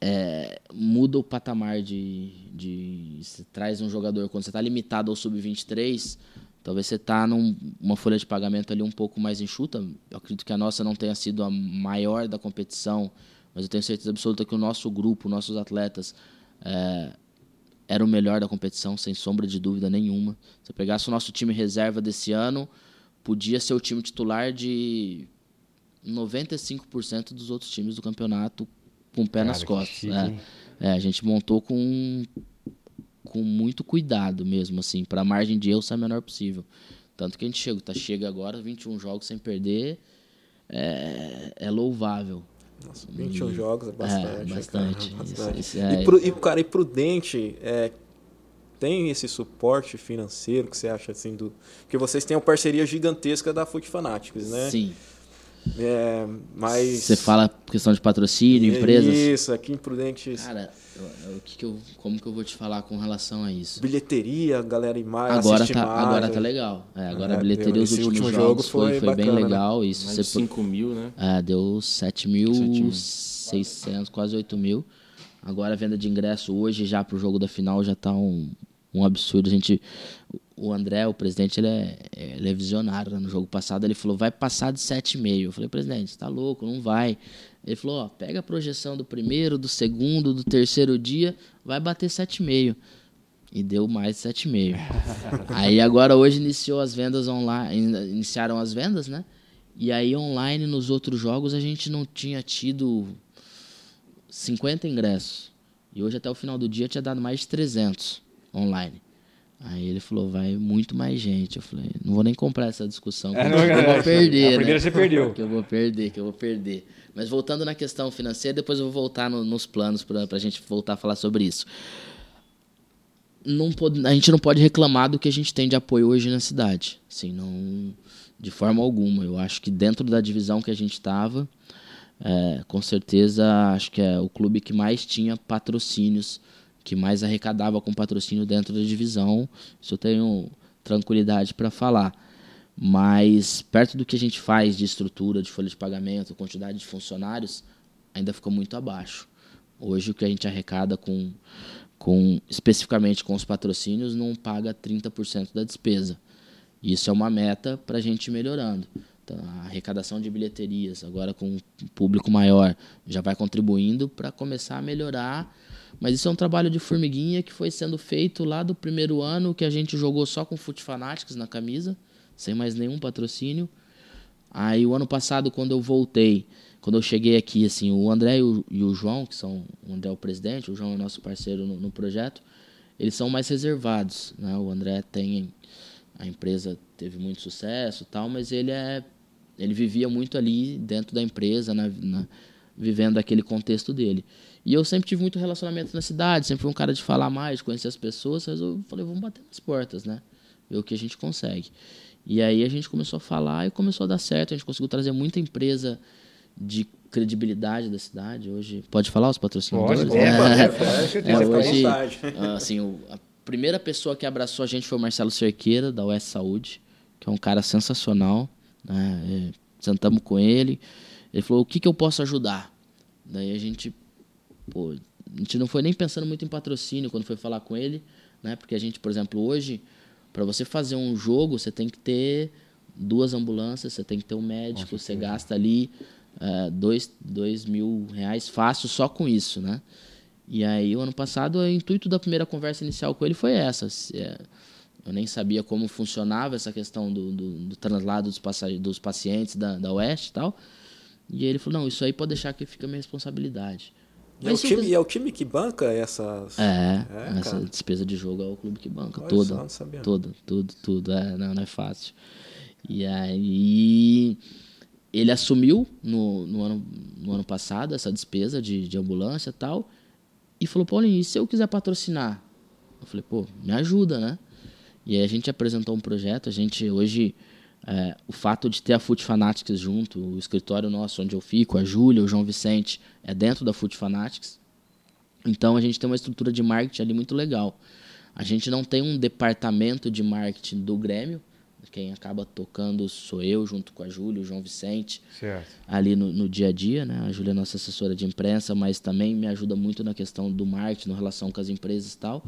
é, muda o patamar de, de. Você traz um jogador, quando você está limitado ao sub-23, talvez você está numa folha de pagamento ali um pouco mais enxuta. Eu acredito que a nossa não tenha sido a maior da competição, mas eu tenho certeza absoluta que o nosso grupo, nossos atletas, é, era o melhor da competição, sem sombra de dúvida nenhuma. Se eu pegasse o nosso time reserva desse ano, podia ser o time titular de 95% dos outros times do campeonato com o pé Cara, nas costas. é. É, a gente montou com, com muito cuidado mesmo, assim, para a margem de erro ser a menor possível. Tanto que a gente chega, tá, chega agora, 21 jogos sem perder, é, é louvável. Nossa, 21 jogos é bastante. É, bastante. cara? Isso- Bastante. isso é- E, pro- e, cara, e prudente, é, tem esse suporte financeiro que você acha assim do. Porque vocês têm uma parceria gigantesca da Foot Fanatics, né? Sim. É, mas. Você fala questão de patrocínio, empresas. Isso, aqui em Prudentes. Cara, eu- eu- o que que eu, como que eu vou te falar com relação a isso? Bilheteria, galera em mais. Agora tá, mais, agora tá né? legal. É, agora É, a bilheteria os últimos último jogos jogo foi, foi foi bem bacana, né? legal. Isso Mais você de 5 mil, né? É, deu 7.600, quase 8 mil. Agora a venda de ingresso hoje já pro jogo da final já tá um, um absurdo. A gente, o André, o presidente, ele é, ele é visionário. né? No jogo passado ele falou, vai passar de 7,5. Eu falei, presidente, você tá louco, não vai. Ele falou, ó, pega a projeção do primeiro, do segundo, do terceiro dia, vai bater 7,5. E deu mais de 7,5. aí agora hoje iniciou as vendas online, iniciaram as vendas, né? E aí online nos outros jogos a gente não tinha tido 50 ingressos. E hoje até o final do dia tinha dado mais de 300 online. Aí ele falou, vai muito mais gente. Eu falei, não vou nem comprar essa discussão, É, não, eu é, vou perder, a né? primeira você perdeu. Que eu vou perder, que eu vou perder. Mas voltando na questão financeira, depois eu vou voltar no- nos planos para a gente voltar a falar sobre isso. Não pode, a gente não pode reclamar do que a gente tem de apoio hoje na cidade. Assim, não, de forma alguma. Eu acho que dentro da divisão que a gente estava, é, com certeza, acho que é o clube que mais tinha patrocínios, que mais arrecadava com patrocínio dentro da divisão. Isso eu tenho tranquilidade para falar. Mas perto do que a gente faz de estrutura, de folha de pagamento, quantidade de funcionários, ainda ficou muito abaixo. Hoje o que a gente arrecada com, com especificamente com os patrocínios não paga 30% da despesa. Isso é uma meta para a gente ir melhorando. Então, a arrecadação de bilheterias, agora com um público maior, já vai contribuindo para começar a melhorar. Mas isso é um trabalho de formiguinha que foi sendo feito lá do primeiro ano, que a gente jogou só com Foot Fanatics na camisa, sem mais nenhum patrocínio. Aí o ano passado, quando eu voltei, quando eu cheguei aqui, assim, o André e o, e o João, que são o André é o presidente, o João é nosso parceiro no, no projeto, eles são mais reservados, né? O André tem a empresa teve muito sucesso, tal, mas ele é ele vivia muito ali dentro da empresa, na, na- vivendo aquele contexto dele. E eu sempre tive muito relacionamento na cidade, sempre fui um cara de falar mais, de conhecer as pessoas, mas eu falei, vamos bater nas portas, né? Ver o que a gente consegue. E aí a gente começou a falar e começou a dar certo, a gente conseguiu trazer muita empresa de credibilidade da cidade. Hoje, pode falar os patrocinadores? Pode, É. pode, É, pode, É, hoje, vontade. assim, o- a primeira pessoa que abraçou a gente foi o Marcelo Cerqueira, da US Saúde, que é um cara sensacional. Né? É, sentamos com ele, ele falou, o que, que eu posso ajudar? Daí a gente, pô, a gente não foi nem pensando muito em patrocínio quando foi falar com ele, né? Porque a gente, por exemplo, hoje, para você fazer um jogo, você tem que ter duas ambulâncias, você tem que ter um médico, você gasta ali é, dois, dois mil reais fácil só com isso, né? E aí, o ano passado, o intuito da primeira conversa inicial com ele foi essa. é, Eu nem sabia como funcionava essa questão do, do, do translado dos, dos pacientes da, da Oeste e tal. E ele falou, não, isso aí pode deixar que fica a minha responsabilidade. E é, o Mas se o time, pes- e é o time que banca essas. É, É, essa cara. despesa de jogo é o clube que banca. Olha toda. só, sabia toda, tudo, tudo. É, não, não é fácil. E aí ele assumiu no, no, ano, no ano passado essa despesa de, de ambulância e tal. E falou, Paulinho, e se eu quiser patrocinar? Eu falei, pô, me ajuda, né? E aí a gente apresentou um projeto, a gente hoje. É, o fato de ter a Foot Fanatics junto, o escritório nosso onde eu fico, a Júlia, o João Vicente, é dentro da Foot Fanatics. Então a gente tem uma estrutura de marketing ali muito legal. A gente não tem um departamento de marketing do Grêmio. Quem acaba tocando sou eu, junto com a Júlia, o João Vicente, Certo. ali no, no dia a dia. Né? A Júlia é nossa assessora de imprensa, mas também me ajuda muito na questão do marketing, na relação com as empresas e tal.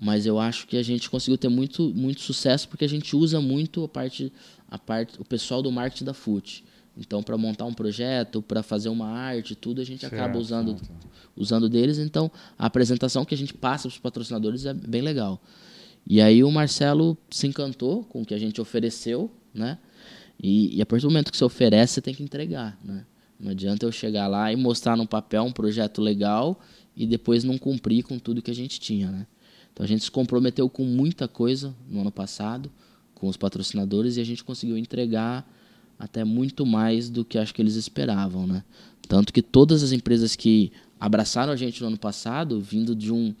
Mas eu acho que a gente conseguiu ter muito, muito sucesso porque a gente usa muito a parte, a parte, o pessoal do marketing da FUT. Então, para montar um projeto, para fazer uma arte, tudo a gente acaba Certo, usando, certo. usando deles. Então, a apresentação que a gente passa para os patrocinadores é bem legal. E aí o Marcelo se encantou com o que a gente ofereceu, né? E, e a partir do momento que você oferece, você tem que entregar, né? Não adianta eu chegar lá e mostrar no papel um projeto legal e depois não cumprir com tudo que a gente tinha, né? Então a gente se comprometeu com muita coisa no ano passado com os patrocinadores e a gente conseguiu entregar até muito mais do que acho que eles esperavam, né? Tanto que todas as empresas que abraçaram a gente no ano passado, vindo de um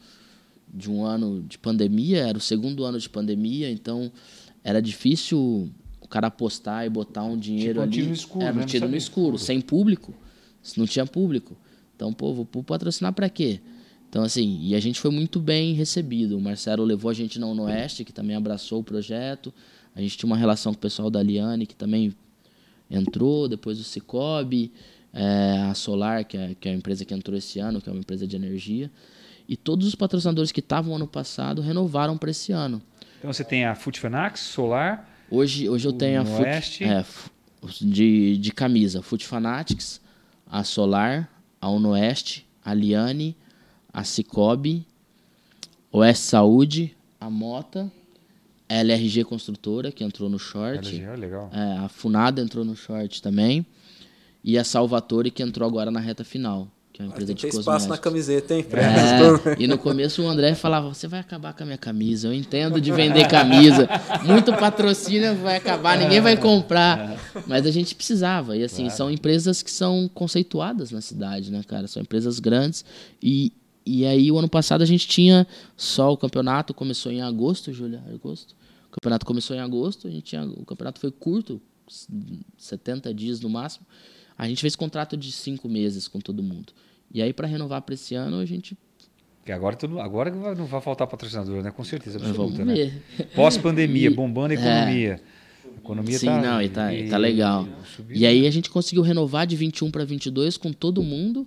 de um ano de pandemia, era o segundo ano de pandemia, então era difícil o cara apostar e botar um dinheiro Tipo um ali. tiro no escuro, era né? um Não tiro no escuro, sem público, se não tinha público. Então, pô, vou patrocinar para quê? Então, assim, e a gente foi muito bem recebido. O Marcelo levou a gente na Unoeste, que também abraçou o projeto. A gente tinha uma relação com o pessoal da Liane, que também entrou, depois o Cicobi, é, a Solar, que é, que é a empresa que entrou esse ano, que é uma empresa de energia. E todos os patrocinadores que estavam ano passado renovaram para esse ano. Então você tem a Foot Fanax, Solar, Hoje, hoje eu tenho a Unoeste? é, de, de camisa, Foot Fanatics, a Solar, a Unoeste, a Liane, a Cicobi, Oeste Saúde, a Mota, a LRG Construtora, que entrou no short. LG, legal. É, a Funada entrou no short também. E a Salvatore, que entrou agora na reta final, que é uma empresa tem de que ter espaço na cosméticos. camiseta, hein? É, e no começo o André falava: Você vai acabar com a minha camisa. Eu entendo de vender camisa. Muito patrocínio vai acabar, ninguém vai comprar. Mas a gente precisava. E assim, são empresas que são conceituadas na cidade, né, cara? São empresas grandes. E, e aí, o ano passado, a gente tinha só o campeonato, começou em agosto, Júlia? Agosto? O campeonato começou em agosto, a gente tinha, o campeonato foi curto, 70 dias no máximo. A gente fez contrato de cinco meses com todo mundo. E aí, para renovar para esse ano, a gente Que agora, tudo, agora não vai- faltar patrocinador, né? Com certeza absoluta, né? Pós-pandemia, E- bombando a economia. A economia Sim, tá, não, e tá, e tá e- legal. subindo, E aí né? a gente conseguiu renovar de 21 para 22 com todo mundo.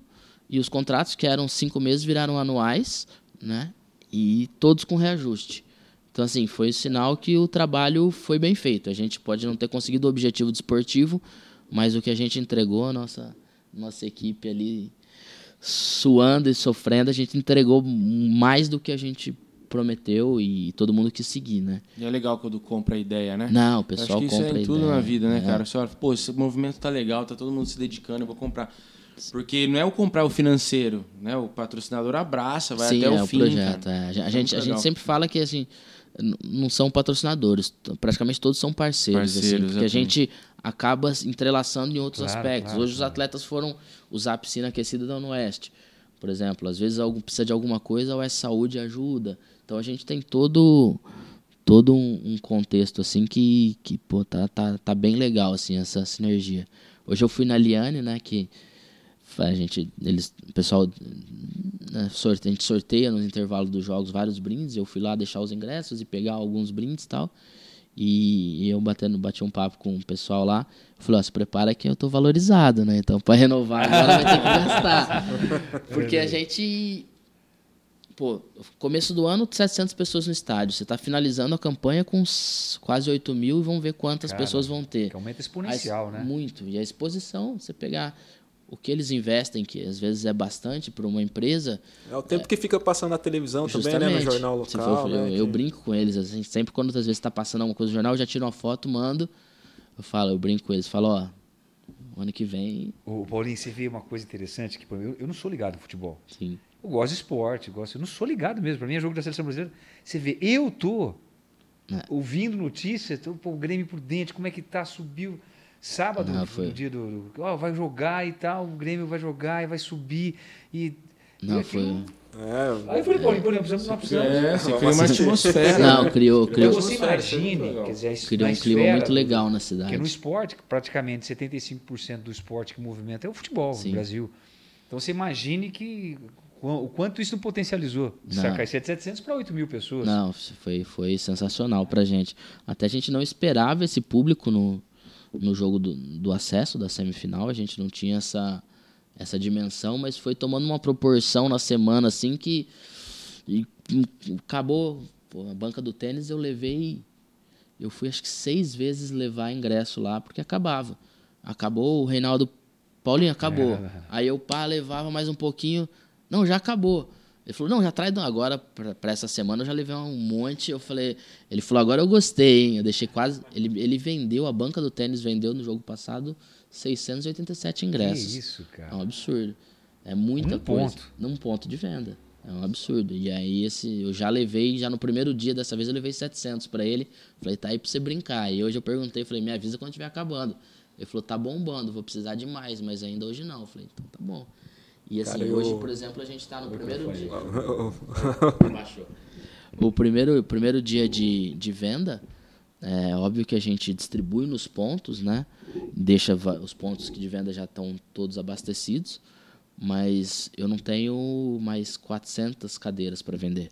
E os contratos que eram cinco meses viraram anuais, né? E todos com reajuste. Então, assim, foi o sinal que o trabalho foi bem feito. A gente pode não ter conseguido o objetivo desportivo, mas o que a gente entregou, a nossa, nossa equipe ali suando e sofrendo, a gente entregou mais do que a gente prometeu e todo mundo quis seguir, né? E é legal quando compra a ideia, né? Não, o pessoal que isso compra é em tudo ideia. na vida, né, É. cara? Você olha, pô, esse movimento tá legal, tá todo mundo se dedicando, eu vou comprar. Porque não é o comprar o financeiro, né? O patrocinador abraça, vai Sim, até é o o fim. projeto. é. A, gente, É a gente, sempre fala que assim, não são patrocinadores, praticamente todos são parceiros, assim, Parceiros, porque a gente acaba se entrelaçando em outros Claro, aspectos. claro, Hoje os claro. atletas foram usar a piscina aquecida da Oeste, por exemplo. Às vezes algum, precisa de alguma coisa, a Oeste Saúde ajuda. Então a gente tem todo todo um, um contexto assim que, que pô, tá, tá, tá bem legal assim essa sinergia. Hoje eu fui na Liane, né, que a gente eles o pessoal né, a gente sorteia no intervalo dos jogos vários brindes. Eu fui lá deixar os ingressos e pegar alguns brindes e tal. E eu batendo, bati um papo com o pessoal lá. Falei, ó, se prepara que eu tô valorizado, né? Então, para renovar agora vai ter que gastar. Porque a gente. Pô, começo do ano, 700 pessoas no estádio. Você tá finalizando a campanha com quase 8 mil e vamos ver quantas Cara, pessoas vão ter. Que aumenta exponencial, né? Muito. E a exposição, você pegar o que eles investem, que às vezes é bastante para uma empresa, É o tempo que fica passando na televisão também, né? No jornal local. for- né, eu, eu que- brinco com eles, assim, sempre quando às vezes está passando alguma coisa no jornal, eu já tiro uma foto, mando. Eu falo, eu brinco com eles, falo, ó, O ano que vem, O Paulinho, você vê uma coisa interessante que eu, eu não sou ligado no futebol. sim. Eu gosto de esporte, eu gosto, eu não sou ligado mesmo. Para mim é jogo da seleção brasileira. Você vê, eu tô É. ouvindo notícias, tô, pô, o Grêmio por dentro, como é que tá, subiu. Sábado, Não, foi- no dia do. do- Ó, vai jogar e tal, o Grêmio vai jogar e vai subir. E. Não, e foi. aquilo- É, Aí eu falei, Paulinho, Paulinho, precisamos, nós precisamos. É, você cria uma atmosfera. Não, criou, Então criou, você é muito imagine, legal. quer dizer, criou na um clima muito legal na Porque no cidade. esporte, praticamente 75% do esporte que movimenta é o futebol Sim. no Brasil. Então você imagine que o quanto isso não potencializou. De Não. sacar 700 para 8 mil pessoas. Não, foi, foi sensacional pra gente. Até a gente não esperava esse público no, no jogo do, do acesso da semifinal. A gente não tinha essa, essa dimensão, mas foi tomando uma proporção na semana assim que. E, acabou. pô, a banca do tênis eu levei. Eu fui acho que seis vezes levar ingresso lá, porque acabava. Acabou o Reinaldo. Paulinho, acabou. É. Aí eu pá, levava mais um pouquinho. Não, já acabou. Ele falou, não, já traz agora pra, pra essa semana eu já levei um monte. Eu falei, ele falou, agora eu gostei, hein? Eu deixei quase. Ele, ele vendeu, a banca do tênis vendeu no jogo passado 687 que ingressos. isso, É cara. um absurdo. É muita Num coisa. ponto. Num ponto de venda. É um absurdo. E aí esse, eu já levei, já no primeiro dia, dessa vez eu levei 700 pra ele. Falei, tá aí pra você brincar. E hoje eu perguntei, falei, me avisa quando estiver acabando. Ele falou, tá bombando, vou precisar de mais, mas ainda hoje não. Eu falei, então tá bom. E assim, Cara, eu- hoje, por exemplo, a gente tá no primeiro dia. Baixou. O primeiro, primeiro dia de, de venda, é óbvio que a gente distribui nos pontos, né? Deixa os pontos que de venda já estão todos abastecidos, mas eu não tenho mais 400 cadeiras para vender.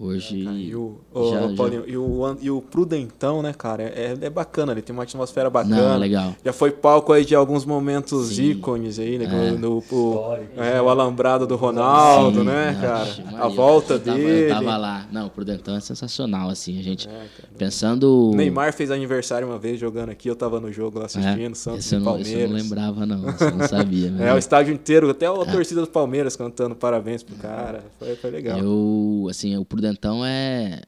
Hoje Cara, e, o, ô, já- Paulinho, e, o, e o Prudentão, né, cara? É, é bacana, ele tem uma atmosfera bacana. Não, é legal. Já foi palco aí de alguns momentos Sim. ícones aí, né? É. No, o, é, o alambrado do Ronaldo, Sim, né, Ixi, cara? Maria, A volta eu tava, dele. Eu tava lá. Não, o Prudentão é sensacional, assim, a gente É, pensando... O Neymar fez aniversário uma vez jogando aqui, eu tava no jogo lá É, assistindo, Santos esse eu e não, esse eu Palmeiras. não lembrava, não. Eu não sabia. É, o mas- estádio inteiro, até a torcida do Palmeiras cantando parabéns pro cara. Foi, foi legal. Eu, assim, o Prudentão é,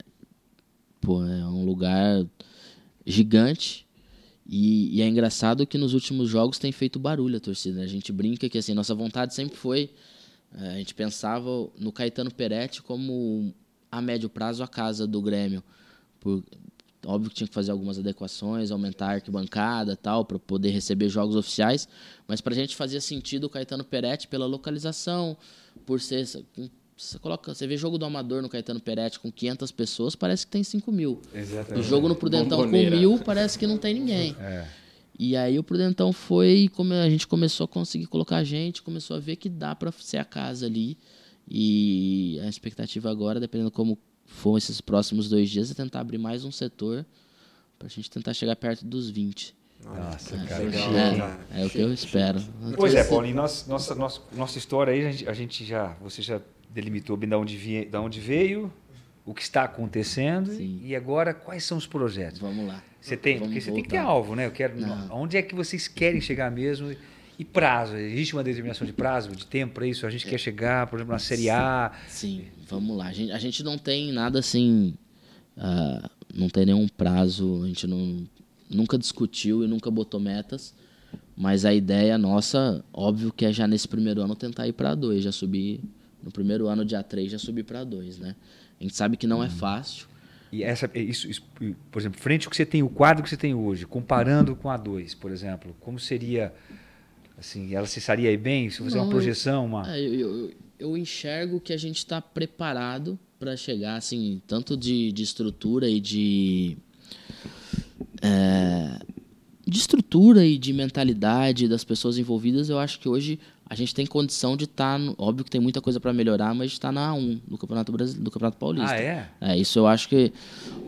pô, é um lugar gigante e, e é engraçado que nos últimos jogos tem feito barulho a torcida. A gente brinca que assim nossa vontade sempre foi, eh, a gente pensava no Caetano Peretti como a médio prazo a casa do Grêmio. Por, óbvio que tinha que fazer algumas adequações, aumentar a arquibancada tal para poder receber jogos oficiais, mas para a gente fazia sentido o Caetano Peretti pela localização, por ser você coloca, você vê jogo do Amador no Caetano Peretti com 500 pessoas, parece que tem 5 mil. O Exatamente. jogo no Prudentão com Bomboneira. mil, parece que não tem ninguém. É. E aí o Prudentão foi, e como a gente começou a conseguir colocar gente, começou a ver que dá para ser a casa ali. E a expectativa agora, dependendo como for esses próximos dois dias, é tentar abrir mais um setor para a gente tentar chegar perto dos 20. Nossa, cara. legal, é, cara. é o que eu espero. Pois é, Paulinho, nós, nossa, nossa, nossa história aí, a gente, a gente já, você já delimitou bem de onde, da onde veio, o que está acontecendo Sim. e agora quais são os projetos. Vamos lá. Você tem, Vamos porque você tem que ter voltar. alvo, né? Eu quero, Não. onde é que vocês querem chegar mesmo? E prazo, existe uma determinação de prazo, de tempo para isso? A gente quer chegar, por exemplo, na Série A. Sim, vamos lá. A gente, a gente não tem nada assim. ah, não tem nenhum prazo, a gente não, nunca discutiu e nunca botou metas. Mas a ideia nossa, óbvio que é já nesse primeiro ano tentar ir para dois, já subir. No primeiro ano, dia 3, já subir para dois, né? A gente sabe que não é fácil. E essa, isso, isso, por exemplo, frente ao que você tem, o quadro que você tem hoje, comparando com a 2, por exemplo, como seria, assim, ela se aí bem? Se você Não, uma projeção, uma... É, eu, eu, eu enxergo que a gente está preparado para chegar, assim, tanto de, de estrutura e de. é, de estrutura e de mentalidade das pessoas envolvidas, eu acho que hoje a gente tem condição de estar. óbvio que tem muita coisa para melhorar, mas de estar na A1 do Campeonato, Brasile- do Campeonato Paulista. Ah, é? É, isso eu acho que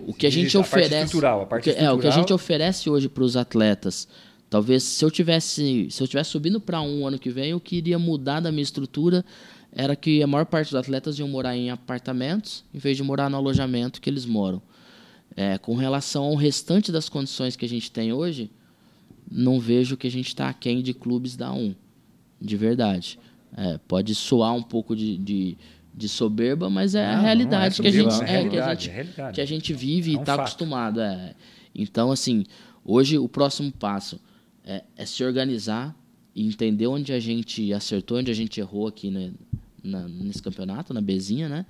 o que a gente a parte oferece, estrutural, a parte que, é, o que a estrutural. gente oferece hoje para os atletas, talvez se eu tivesse, se eu tivesse subindo para um ano que vem, o que iria mudar da minha estrutura era que a maior parte dos atletas iam morar em apartamentos, em vez de morar no alojamento que eles moram. É, com relação ao restante das condições que a gente tem hoje, não vejo que a gente está aquém de clubes da 1, de verdade. É, pode soar um pouco de, de, de soberba, mas é Não, a não realidade é que a gente é é, que a realidade, gente é que a gente vive É e está acostumado. É. Então, assim, hoje o próximo passo é, é se organizar e entender onde a gente acertou, onde a gente errou aqui né, na, nesse campeonato, na Bezinha, né?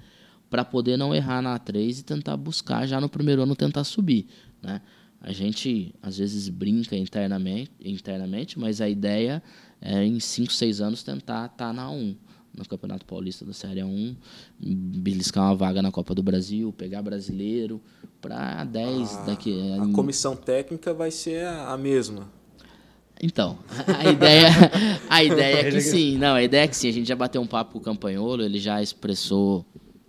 Para poder não errar na A3 e tentar buscar já no primeiro ano tentar subir, né? A gente às vezes brinca internamente, internamente mas a ideia é em 5, 6 anos tentar estar tá na A1 no Campeonato Paulista da Série 1, beliscar uma vaga na Copa do Brasil, pegar brasileiro para 10 a, daqui. A comissão técnica vai ser a mesma. Então, a ideia, a ideia é que sim. Não, a ideia é que sim. A gente já bateu um papo com o Campanholo, ele já expressou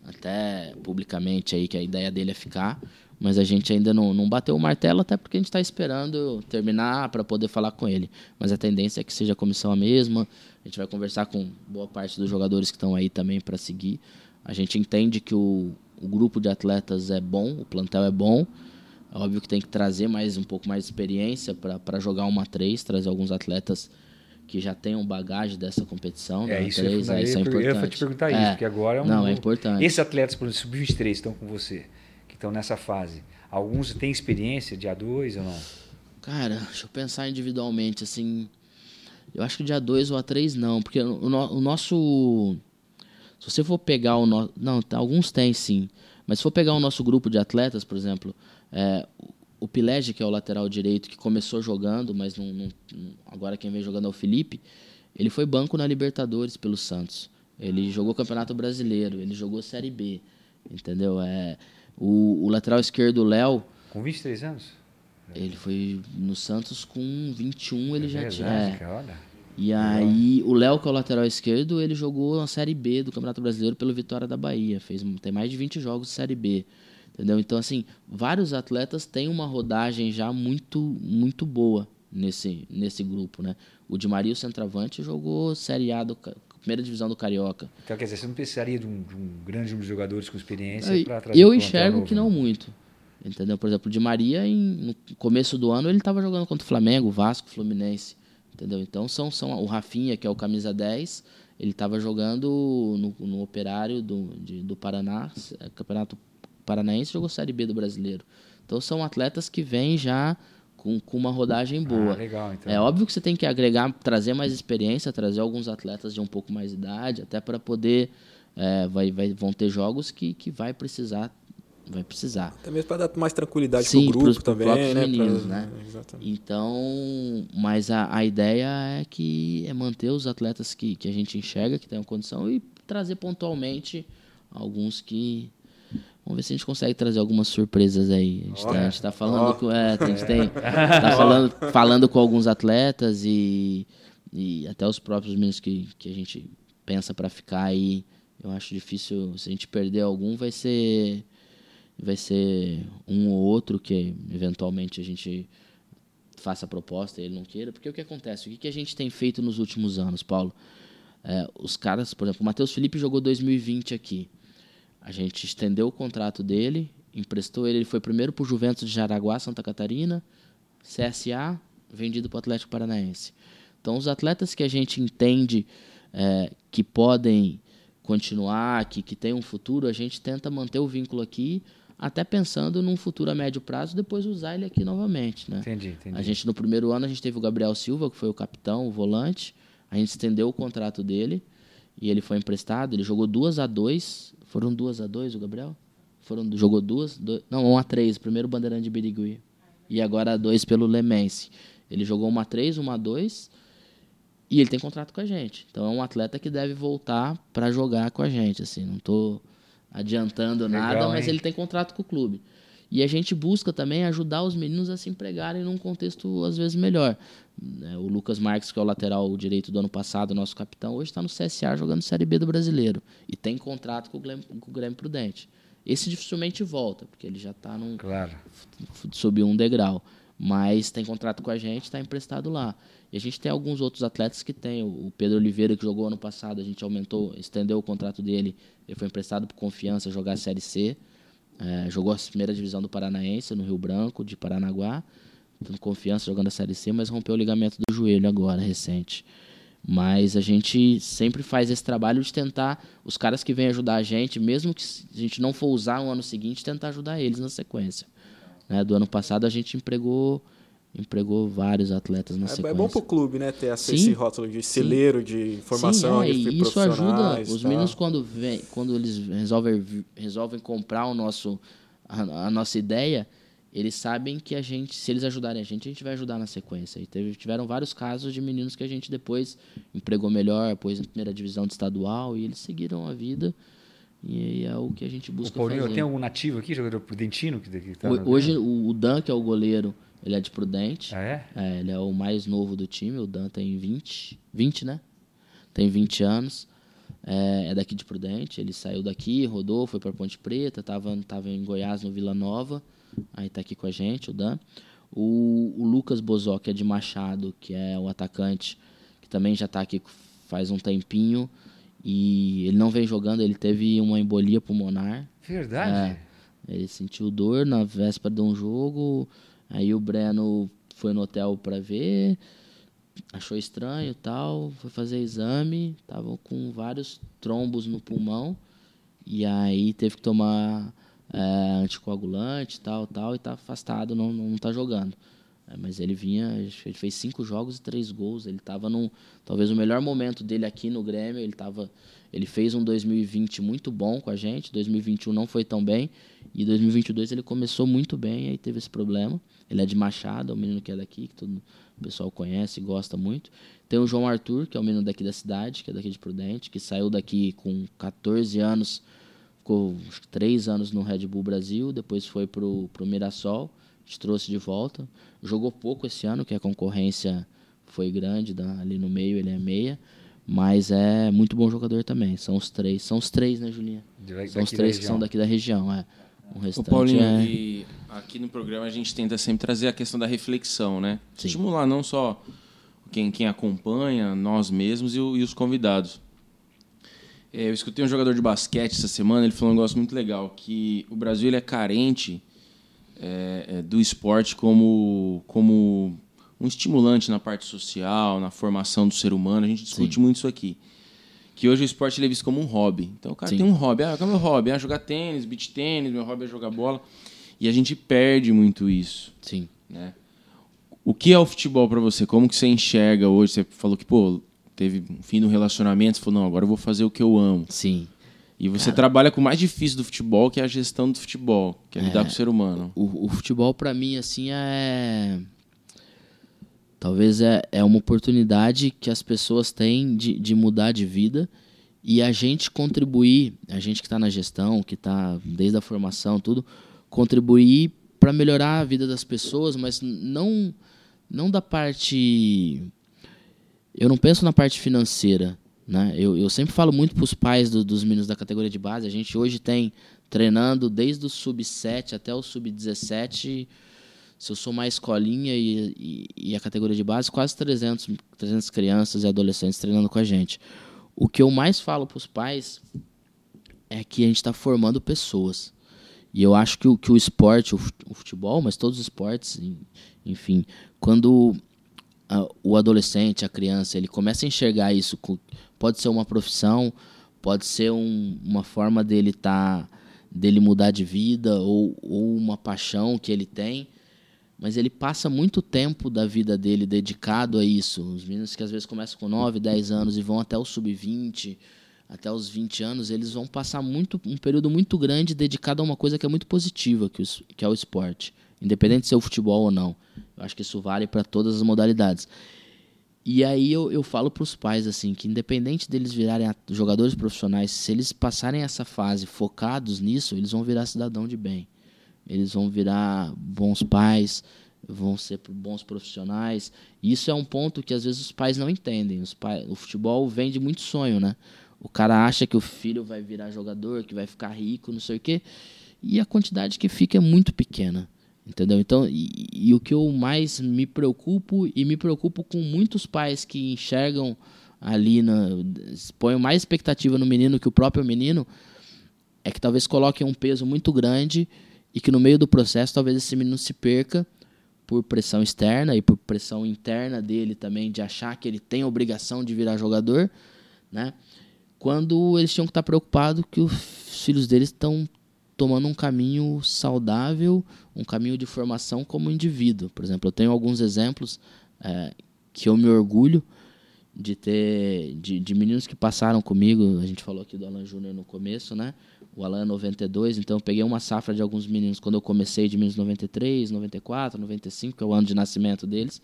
até publicamente aí que a ideia dele é ficar, mas a gente ainda não, não bateu o martelo, até porque a gente está esperando terminar para poder falar com ele. Mas a tendência é que seja a comissão a mesma. A gente vai conversar com boa parte dos jogadores que estão aí também para seguir. A gente entende que o, o grupo de atletas é bom, o plantel é bom. É óbvio que tem que trazer mais um pouco mais de experiência para jogar uma 3, trazer alguns atletas que já tenham bagagem dessa competição. É, né? isso, 3, é, isso é importante. Eu ia te perguntar isso, é. porque agora é um. Não, é importante. Esses atletas, por exemplo, sub-23 estão com você, estão nessa fase. Alguns têm experiência de A2 ou não? Cara, deixa eu pensar individualmente, assim. Eu acho que dia 2 ou A3 não, porque o, no, o nosso. Se você for pegar o nosso. Não, tá, alguns têm sim. Mas se for pegar o nosso grupo de atletas, por exemplo, é, o Pilege, que é o lateral direito, que começou jogando, mas não, não, agora quem vem jogando é o Felipe, ele foi banco na Libertadores pelo Santos. Ele jogou Campeonato Brasileiro, ele jogou Série B, entendeu? É, o, o lateral esquerdo, Léo... Com 23 anos? Ele foi no Santos com 21, ele é já verdade, tinha... É. Cara. E aí, o Léo, que é o lateral esquerdo, ele jogou na Série B do Campeonato Brasileiro pelo Vitória da Bahia. Fez, tem mais de 20 jogos de Série B. Entendeu? Então, assim, vários atletas têm uma rodagem já muito, muito boa nesse, nesse grupo, né? O Di Maria, o centroavante, jogou Série A do primeira divisão do Carioca. Então, quer dizer, você não precisaria de um, de um grande número de jogadores com experiência para trazer Eu um enxergo novo, que não muito. Entendeu? Por exemplo, o Di Maria, em, no começo do ano, ele estava jogando contra o Flamengo, Vasco, Fluminense. Entendeu? Então, são, são o Rafinha, que é o camisa 10, ele estava jogando no, no Operário do, de, do Paraná, Campeonato Paranaense, jogou Série B do Brasileiro. Então, são atletas que vêm já com, com uma rodagem boa. Ah, legal, então. É óbvio que você tem que agregar, trazer mais experiência, trazer alguns atletas de um pouco mais de idade, até para poder. É, vai, vai, vão ter jogos que, que vai precisar vai precisar. Até mesmo para dar mais tranquilidade Sim, pro grupo pros, também, próprios né? meninos, Pra- né? Exatamente. Então, mas a, a ideia é que é manter os atletas que, que a gente enxerga que tenham condição e trazer pontualmente alguns que Vamos ver se a gente consegue trazer algumas surpresas aí. A gente, tá, a gente tá falando Ó. com. É, a gente tem. Tá falando, falando com alguns atletas e, e até os próprios meninos que, que a gente pensa para ficar aí. Eu acho difícil. Se a gente perder algum, vai ser. Vai ser um ou outro que eventualmente a gente faça a proposta e ele não queira. Porque o que acontece? O que, que a gente tem feito nos últimos anos, Paulo? É, os caras, por exemplo, o Matheus Felipe jogou 2020 aqui. A gente estendeu o contrato dele, emprestou ele, ele foi primeiro para o Juventus de Jaraguá, Santa Catarina, CSA, vendido para o Atlético Paranaense. Então, os atletas que a gente entende é, que podem continuar, que, que tem um futuro, a gente tenta manter o vínculo aqui, até pensando num futuro a médio prazo, depois usar ele aqui novamente. Né? Entendi, entendi. A gente, no primeiro ano, a gente teve o Gabriel Silva, que foi o capitão, o volante. A gente estendeu o contrato dele e ele foi emprestado. Ele jogou duas a dois. Foram duas a dois, o Gabriel? Foram, jogou duas? dois- não, um a três. Primeiro Bandeirante de Birigui. E agora a dois pelo Lemense. Ele jogou uma a três, uma a dois. E ele tem contrato com a gente. Então é um atleta que deve voltar para jogar com a gente. Assim, não estou adiantando Legal, nada, mas hein? ele tem contrato com o clube. E a gente busca também ajudar os meninos a se empregarem num contexto às vezes melhor. Né, O Lucas Marques, que é o lateral direito do ano passado, nosso capitão, hoje está no CSA jogando Série B do Brasileiro. E tem contrato com o Grêmio, com o Grêmio Prudente. Esse dificilmente volta, porque ele já está num, Claro. subiu um degrau. Mas tem contrato com a gente, está emprestado lá. E a gente tem alguns outros atletas que tem. O Pedro Oliveira, que jogou ano passado, a gente aumentou, estendeu o contrato dele. Ele foi emprestado por confiança jogar a Série C. É, jogou a primeira divisão do Paranaense, no Rio Branco, de Paranaguá. Tendo confiança jogando a Série C, mas rompeu o ligamento do joelho agora, recente. Mas a gente sempre faz esse trabalho de tentar, os caras que vêm ajudar a gente, mesmo que a gente não for usar no ano seguinte, tentar ajudar eles na sequência. Né? Do ano passado a gente empregou empregou vários atletas na É, sequência. é bom pro clube, né? Ter esse, Sim. rótulo de celeiro de formação Sim, é, de e isso ajuda profissionais. os tá? meninos quando vem, quando eles resolvem resolvem comprar o nosso a, a nossa ideia, eles sabem que a gente, se eles ajudarem a gente, a gente vai ajudar na sequência. E teve, tiveram vários casos de meninos que a gente depois empregou melhor, pôs na primeira divisão de estadual e eles seguiram a vida. E é o que a gente O busca Paulinho, fazer. tem algum nativo aqui, jogador prudentino? Que, que tá Ho- Hoje o, o Dan, que é o goleiro, ele é de Prudente. Ah, é? É, ele é o mais novo do time. O Dan tem 20, 20, né? Tem 20 anos. É, é daqui de Prudente. Ele saiu daqui, rodou, foi para Ponte Preta, tava, tava em Goiás, no Vila Nova. Aí tá aqui com a gente, o Dan. O, o Lucas Bozó, que é de Machado, que é o atacante, que também já tá aqui faz um tempinho. E ele não vem jogando, ele teve uma embolia pulmonar. Verdade. Ele sentiu dor na véspera de um jogo. Aí o Breno foi no hotel pra ver, achou estranho tal, foi fazer exame, tava com vários trombos no pulmão. E aí teve que tomar é, anticoagulante tal, tal, e tá afastado, não, não tá jogando. É, mas ele vinha, ele fez cinco jogos e três gols. Ele estava num, talvez o melhor momento dele aqui no Grêmio. Ele tava, ele fez um 2020 muito bom com a gente. 2021 não foi tão bem e 2022 ele começou muito bem. Aí teve esse problema. Ele é de Machado, é um menino que é daqui, que todo o pessoal conhece e gosta muito. Tem o João Arthur, que é um menino daqui da cidade, que é daqui de Prudente, que saiu daqui com 14 anos, ficou acho que três anos no Red Bull Brasil, depois foi pro pro Mirassol gente trouxe de volta. Jogou pouco esse ano, que a concorrência foi grande da- ali no meio, ele é meia. Mas é muito bom jogador também. São os três. São os três, né, Julinha? São os três que são daqui da região, é. O restante Paulinho, é... e aqui no programa a gente tenta sempre trazer a questão da reflexão, né? Sim. Estimular não só quem, quem acompanha, nós mesmos e, o- e os convidados. É, eu escutei um jogador de basquete essa semana, ele falou um negócio muito legal, que o Brasil ele é carente é, é, do esporte como, como um estimulante na parte social, na formação do ser humano. A gente discute muito isso aqui. Que hoje o esporte ele é visto como um hobby. Então o cara Sim. tem um hobby. Ah, qual é meu hobby? Ah, jogar tênis, beach tênis, meu hobby é jogar bola. E a gente perde muito isso, Sim. né? O que é o futebol para você? Como que você enxerga hoje? Você falou que, pô, teve um fim do relacionamento, você falou, não, agora eu vou fazer o que eu amo. Sim. E você trabalha com o mais difícil do futebol, que é a gestão do futebol, que é lidar com o ser humano. O, o futebol, pra mim, assim, é. Talvez é, é uma oportunidade que as pessoas têm de, de mudar de vida e a gente contribuir, a gente que está na gestão, que está desde a formação, tudo, contribuir para melhorar a vida das pessoas, mas não, não da parte. Eu não penso na parte financeira. Né? Eu, eu sempre falo muito para os pais do- dos meninos da categoria de base. A gente hoje tem treinando desde o sub-7 até o sub-17. Se eu sou mais escolinha e, e, e a categoria de base, quase 300, 300 crianças e adolescentes treinando com a gente. O que eu mais falo para os pais é que a gente está formando pessoas. E eu acho que o, que o esporte, o fut- o futebol, mas todos os esportes, en- enfim, quando a- o adolescente, a criança, ele começa a enxergar isso, pode ser uma profissão, pode ser um- uma forma dele tá, dele mudar de vida ou, ou uma paixão que ele tem, mas ele passa muito tempo da vida dele dedicado a isso. Os meninos que às vezes começam com 9, 10 anos e vão até o sub-20, até os 20 anos, eles vão passar muito um período muito grande dedicado a uma coisa que é muito positiva, que, o es- que é o esporte, independente de ser o futebol ou não. Eu acho que isso vale para todas as modalidades. E aí eu, eu falo para os pais assim que independente deles virarem jogadores profissionais, se eles passarem essa fase focados nisso, eles vão virar cidadão de bem. Eles vão virar bons pais, vão ser bons profissionais. E isso é um ponto que às vezes os pais não entendem. Os pais, o futebol vende muito sonho, né? O cara acha que o filho vai virar jogador, que vai ficar rico, não sei o quê. E a quantidade que fica é muito pequena. Entendeu? Então, e, e o que eu mais me preocupo, e me preocupo com muitos pais que enxergam ali, na, põem mais expectativa no menino que o próprio menino, é que talvez coloquem um peso muito grande e que no meio do processo talvez esse menino se perca por pressão externa e por pressão interna dele também de achar que ele tem a obrigação de virar jogador, né? Quando eles tinham que estar preocupados que os filhos deles estão tomando um caminho saudável, um caminho de formação como indivíduo. Por exemplo, eu tenho alguns exemplos é, que eu me orgulho de ter de, de, meninos que passaram comigo. A gente falou aqui do Alan Júnior no começo, né? O Alan é 92, então eu peguei uma safra de alguns meninos quando eu comecei de meninos 93, 94, 95, que é o ano de nascimento deles,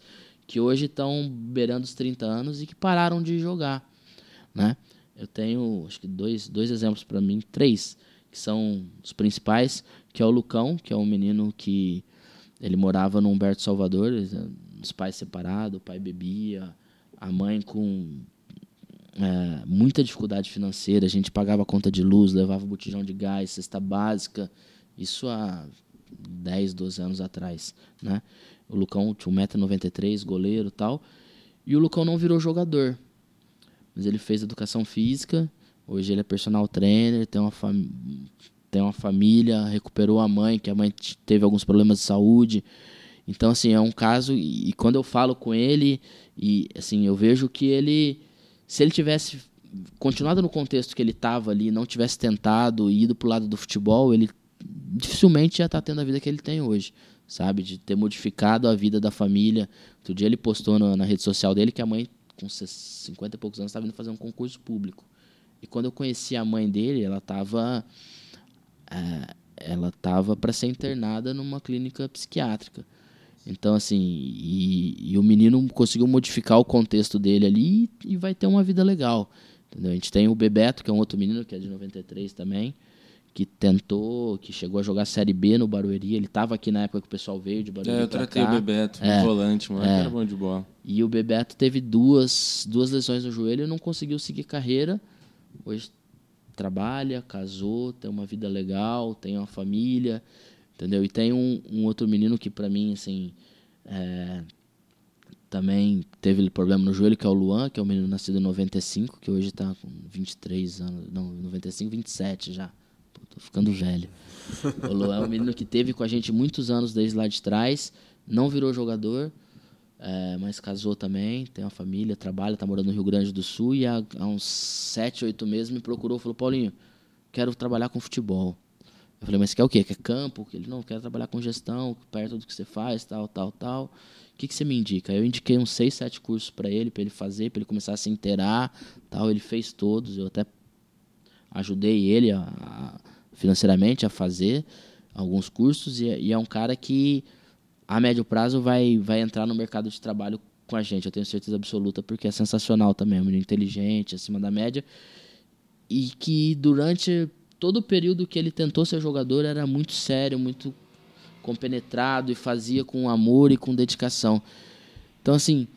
que hoje estão beirando os 30 anos e que pararam de jogar, né? Eu tenho, acho que dois, dois exemplos para mim, três, que são os principais, que é o Lucão, que é um menino que ele morava no Humberto Salvador, os pais separados, o pai bebia, a mãe com é, muita dificuldade financeira, a gente pagava a conta de luz, levava botijão de gás, cesta básica, isso há 10, 12 anos atrás, né? O Lucão tinha 1,93m, goleiro tal, e o Lucão não virou jogador, mas ele fez educação física, hoje ele é personal trainer, tem uma, tem uma família, recuperou a mãe, que a mãe teve alguns problemas de saúde, então, assim, é um caso, e, quando eu falo com ele, e assim, eu vejo que ele, se ele tivesse continuado no contexto que ele estava ali, não tivesse tentado e ido pro lado do futebol, ele dificilmente ia estar tá tendo a vida que ele tem hoje, sabe? De ter modificado a vida da família. Outro dia ele postou na, na rede social dele que a mãe, com 50 e poucos anos, estava indo fazer um concurso público. E quando eu conheci a mãe dele, ela estava é, ela estava para ser internada numa clínica psiquiátrica. Então, assim, e, e, o menino conseguiu modificar o contexto dele ali e, e, vai ter uma vida legal. Entendeu? A gente tem o Bebeto, que é um outro menino, que é de 93 também, que tentou, que chegou a jogar Série B no Barueri. Ele estava aqui na época que o pessoal veio de Barueri. É, eu tratei cá. o Bebeto, é, volante, mano, é. era bom de bola. E o Bebeto teve duas, duas lesões no joelho e não conseguiu seguir carreira. Hoje trabalha, casou, tem uma vida legal, tem uma família. Entendeu? E tem um, um outro menino que para mim, assim, é, também teve problema no joelho, que é o Luan, que é um menino nascido em 95, que hoje tá com 23 anos, não, 95, 27 já. Tô ficando velho. O Luan é um menino que teve com a gente muitos anos desde lá de trás, não virou jogador, é, mas casou também, tem uma família, trabalha, tá morando no Rio Grande do Sul e há, há uns 7, 8 meses me procurou, falou, Paulinho, quero trabalhar com futebol. Eu falei, mas quer o quê? Quer campo? Ele, não, quer trabalhar com gestão, perto do que você faz, tal, tal, tal. O que, que você me indica? Eu indiquei uns seis, sete cursos para ele, para ele fazer, para ele começar a se inteirar, tal. Ele fez todos, eu até ajudei ele a, financeiramente a fazer alguns cursos e, e, é um cara que a médio prazo vai, vai entrar no mercado de trabalho com a gente, eu tenho certeza absoluta, porque é sensacional também, é um menino inteligente, acima da média, e que durante todo o período que ele tentou ser jogador era muito sério, muito compenetrado e fazia com amor e com dedicação. Então, assim,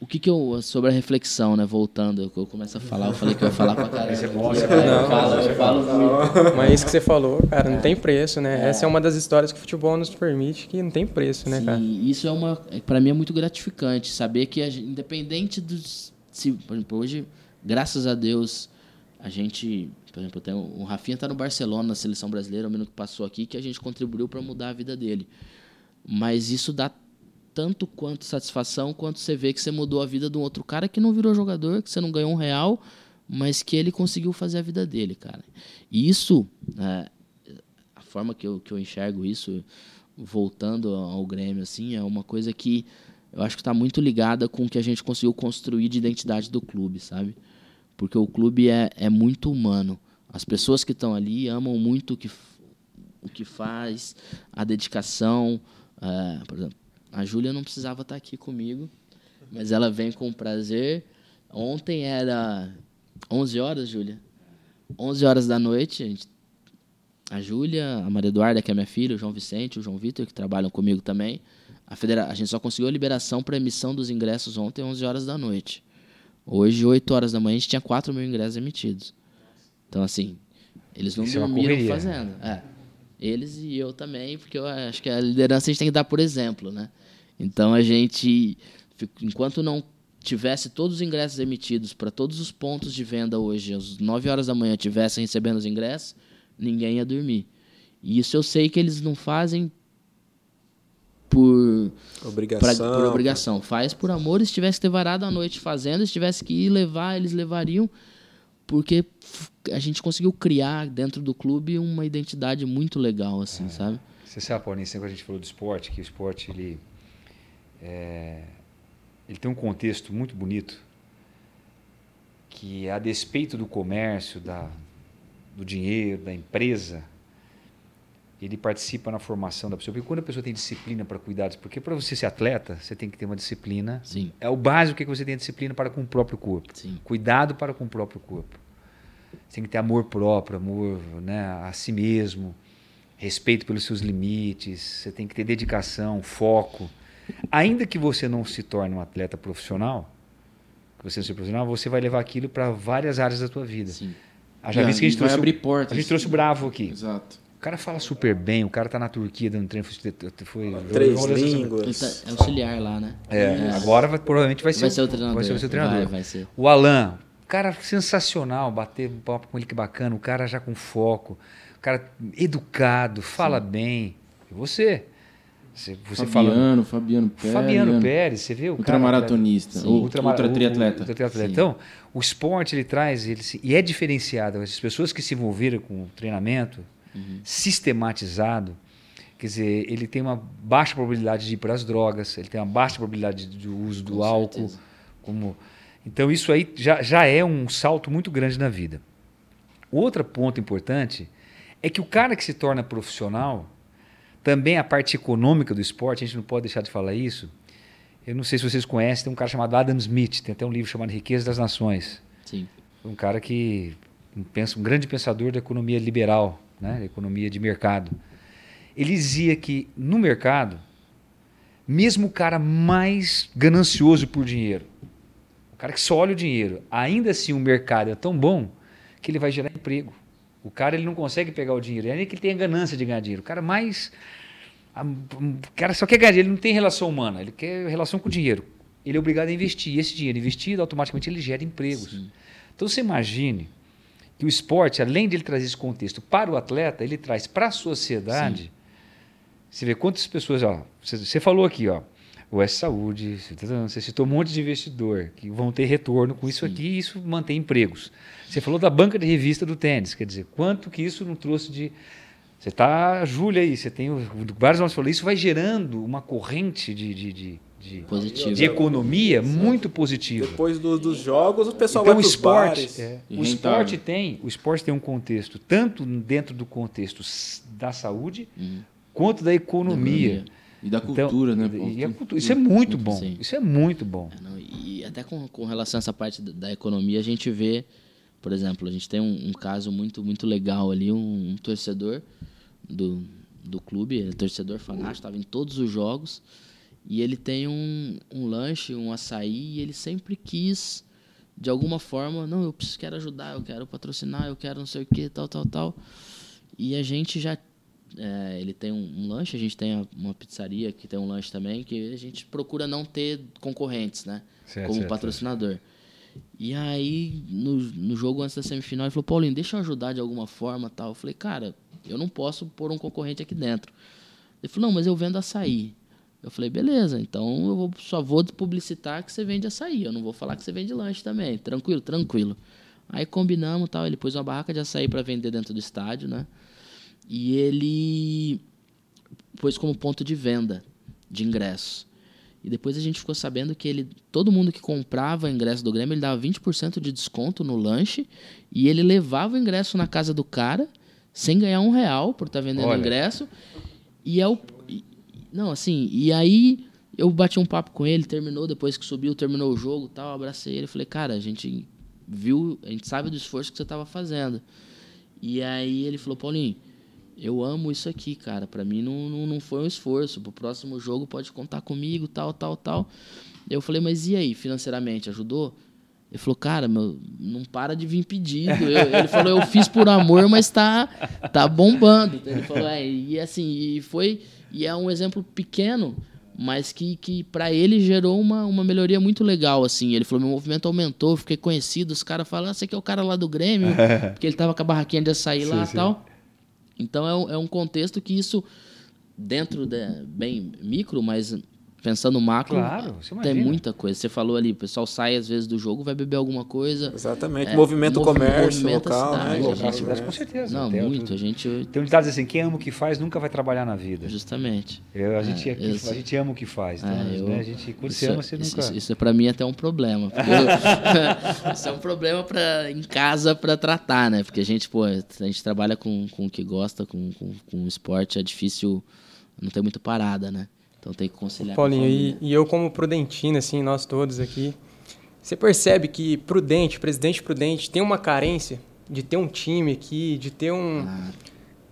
o que que eu. Sobre a reflexão, né? Voltando, eu começo a falar, eu falei que eu ia falar pra caralho. Você mostra, não, eu falo, eu falo muito. Mas isso que você falou, cara, não tem preço, né? É. Essa é uma das histórias que o futebol nos permite que não tem preço, né, Sim, cara? Isso é uma. Para mim é muito gratificante saber que, gente, independente dos. Se, por exemplo, hoje, graças a Deus, a gente por exemplo, tem o Rafinha está no Barcelona, na seleção brasileira, o menino que passou aqui, que a gente contribuiu para mudar a vida dele. Mas isso dá tanto quanto satisfação, quanto você vê que você mudou a vida de um outro cara que não virou jogador, que você não ganhou um real, mas que ele conseguiu fazer a vida dele, cara. E isso, é, a forma que eu, que eu enxergo isso, voltando ao Grêmio, assim, é uma coisa que eu acho que está muito ligada com o que a gente conseguiu construir de identidade do clube, sabe? Porque o clube é, é muito humano. As pessoas que estão ali amam muito o que, o que faz, a dedicação. Uh, por exemplo, a Júlia não precisava estar aqui comigo, mas ela vem com prazer. Ontem era 11 horas, Júlia? 11 horas da noite, a, gente, a Júlia, a Maria Eduarda, que é minha filha, o João Vicente, o João Vitor, que trabalham comigo também. A, federa a gente só conseguiu a liberação para emissão dos ingressos ontem, 11 horas da noite. Hoje, 8 horas da manhã, a gente tinha 4 mil ingressos emitidos. Então, assim, eles não Isso é dormiram é fazendo. É. Eles e eu também, porque eu acho que a liderança a gente tem que dar por exemplo, né? Então, a gente, enquanto não tivesse todos os ingressos emitidos para todos os pontos de venda hoje, às 9 horas da manhã, tivessem recebendo os ingressos, ninguém ia dormir. E isso eu sei que eles não fazem por obrigação. Pra, por obrigação. Faz por amor. Se tivesse que ter varado a noite fazendo, se tivesse que ir levar, eles levariam, porque a gente conseguiu criar dentro do clube uma identidade muito legal, assim, sabe? Você sabe, Paulinho, sempre que a gente falou do esporte, que o esporte ele, é, ele tem um contexto muito bonito que a despeito do comércio, da, do dinheiro, da empresa, ele participa na formação da pessoa. Porque quando a pessoa tem disciplina para cuidar, porque para você ser atleta, você tem que ter uma disciplina. Sim. É o básico que você tem disciplina para com o próprio corpo. Sim. Cuidado para com o próprio corpo. Você tem que ter amor próprio, amor né, a si mesmo, respeito pelos seus limites, você tem que ter dedicação, foco. Ainda que você não se torne um atleta profissional, que você não seja profissional, você vai levar aquilo para várias áreas da tua vida. Sim. Haja E visto que a gente trouxe, abrir o- portas. a gente trouxe o Bravo aqui. Exato. O cara fala super bem, o cara tá na Turquia dando treino, foi, foi Três foi- Ele línguas. tá, é auxiliar lá, né? É, agora vai- provavelmente vai ser, Vai ser o treinador. Vai ser o seu treinador. Vai, vai ser. O Alan, cara sensacional, bater um papo com ele que bacana, o cara já com foco, o cara educado, fala bem. E você? Você, você fala. Fabiano, Fabiano Pérez. Fabiano Pérez, você cara. Ultramaratonista. Ultramara- ultra triatleta. ultra triatleta. Então, o esporte ele traz, ele se- e é diferenciado. As pessoas que se envolveram com o treinamento Uhum. sistematizado, quer dizer, ele tem uma baixa probabilidade de ir para as drogas, ele tem uma baixa probabilidade de uso do Com álcool. certeza. Como... Então, isso aí já, já é um salto muito grande na vida. Outro ponto importante é que o cara que se torna profissional, também a parte econômica do esporte, a gente não pode deixar de falar isso. Eu não sei se vocês conhecem, tem um cara chamado Adam Smith, tem até um livro chamado Riqueza das Nações. Sim. Um cara que pensa, um grande pensador da economia liberal, né? da economia de mercado. Ele dizia que no mercado, mesmo o cara mais ganancioso por dinheiro, o cara que só olha o dinheiro, ainda assim o mercado é tão bom que ele vai gerar emprego. O cara ele não consegue pegar o dinheiro, é nem que ele tenha ganância de ganhar dinheiro. O cara mais. O cara só quer ganhar dinheiro, ele não tem relação humana, ele quer relação com o dinheiro. Ele é obrigado a investir. E esse dinheiro investido, automaticamente ele gera empregos. Sim. Então você imagine que o esporte, além de ele trazer esse contexto para o atleta, ele traz para a sociedade. Você vê quantas pessoas, ó, você, você falou aqui, ó, o S Saúde, você citou um monte de investidor que vão ter retorno com isso aqui e isso mantém empregos. Você falou da banca de revista do tênis, quer dizer, quanto que isso não trouxe de. Você está, Júlia, aí, você tem o- vários nomes falou, isso vai gerando uma corrente de, de, de, de, Positivo. de economia muito positiva. Depois do- dos jogos, o pessoal Então, vai o esporte, é, o esporte tem, o esporte tem um contexto tanto dentro do contexto da saúde Uhum. quanto da economia. E da Então, cultura, né? e- pô? e a cultura. Isso é muito bom. Sim. Isso é muito bom. É, não, e até com, com relação a essa parte da, da economia, a gente vê, por exemplo, a gente tem um, um caso muito, muito legal ali, um, um torcedor do, do clube, ele é torcedor fanático, estava em todos os jogos, e ele tem um, um lanche, um açaí, e ele sempre quis, de alguma forma, não, eu preciso, quero ajudar, eu quero patrocinar, eu quero não sei o que, tal, tal, tal. E a gente já é, ele tem um, um lanche, a gente tem uma pizzaria que tem um lanche também, que a gente procura não ter concorrentes, né? Certo, como certo, patrocinador. E aí, no, no jogo antes da semifinal, ele falou, Paulinho, deixa eu ajudar de alguma forma tal. Eu falei, cara, eu não posso pôr um concorrente aqui dentro. Ele falou, não, mas eu vendo açaí. Eu falei, beleza, então eu vou- só vou publicitar que você vende açaí. Eu não vou falar que você vende lanche também. Tranquilo, tranquilo. Aí combinamos tal. Ele pôs uma barraca de açaí para vender dentro do estádio, né? E ele pôs como ponto de venda de ingressos. E depois a gente ficou sabendo que ele, todo mundo que comprava ingresso do Grêmio, ele dava 20% de desconto no lanche e ele levava o ingresso na casa do cara sem ganhar um real por estar vendendo Olha. ingresso. E é o. e- Não, assim, e aí eu bati um papo com ele, terminou, depois que subiu, terminou o jogo tal, abracei ele e falei, cara, a gente viu, a gente sabe do esforço que você estava fazendo. E aí ele falou, Paulinho, eu amo isso aqui, cara. Pra mim não, não, não foi um esforço. Pro próximo jogo pode contar comigo, tal, tal, tal. Eu falei, mas e aí, financeiramente, ajudou? Ele falou, cara, meu, não para de vir pedido. Eu- ele falou, eu fiz por amor, mas tá, tá bombando. Ele falou, é, e assim, e foi. E é um exemplo pequeno, mas que, que para ele gerou uma, uma melhoria muito legal, assim. Ele falou, meu movimento aumentou, fiquei conhecido, os caras falam, ah, você que é o cara lá do Grêmio, porque ele tava com a barraquinha de açaí lá e sim. tal. Então é um, é um contexto que isso, dentro da, bem micro, mas pensando macro, Claro, tem muita coisa. Você falou ali, o pessoal sai às vezes do jogo, vai beber alguma coisa. Exatamente. É, movimento comércio movimenta local, cidade, né? Local, gente- com certeza. Não, Tem muito. outro- A gente. Tem um ditado assim, quem ama o que faz nunca vai trabalhar na vida. Justamente. Eu- a, gente, É, a gente ama o que faz. Então, É, eu- né, a gente, quando você isso, ama, você isso, nunca... isso, isso é pra mim até um problema. eu- isso é um problema pra, em casa pra tratar, né? Porque a gente, pô, a gente trabalha com, com o que gosta, com, com, com o esporte, é difícil, não tem muito parada, né? Então tem que conciliar Paulinho, com a e, e eu como prudentino, assim, nós todos aqui, você percebe que Prudente, presidente Prudente, tem uma carência de ter um time aqui, de ter um... Ah,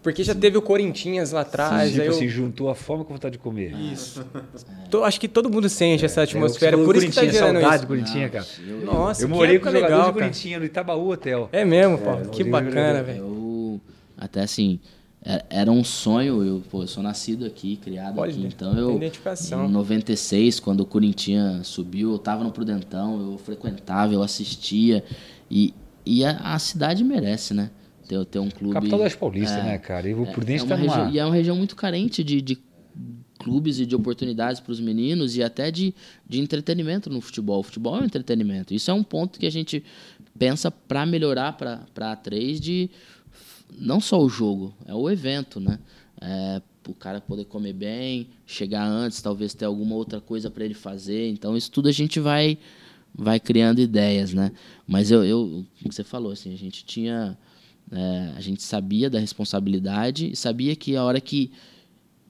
Porque já teve o Corinthians lá atrás, tipo aí eu- assim, juntou a fome com a vontade de comer. Isso. Tô- acho que todo mundo sente essa É, atmosfera, por isso que tá gerando saudade isso. do Corinthians, cara. eu, Nossa, Eu que morei com jogadores legal, do cara. Corinthians no Itabaú Hotel. É mesmo, Paulo. que morei- bacana, velho. até assim, é- era um sonho, eu, pô, eu sou nascido aqui, criado Olha, aqui, então eu em 96, quando o Corinthians subiu, eu tava no Prudentão, eu frequentava, eu assistia e, e a, a cidade merece, né? Ter, ter um clube Capital das Paulista, é, né, cara? E o Prudente é tá uma numa... região, e é uma região muito carente de, de clubes e de oportunidades para os meninos e até de, de entretenimento no futebol. O futebol é um entretenimento. Isso é um ponto que a gente pensa para melhorar para a A3 de não só o jogo, é o evento, né? É, o cara poder comer bem, chegar antes, talvez ter alguma outra coisa para ele fazer. Então, isso tudo a gente vai vai criando ideias, né? Mas eu, eu você falou, assim, a gente tinha, é, a gente sabia da responsabilidade e sabia que a hora que,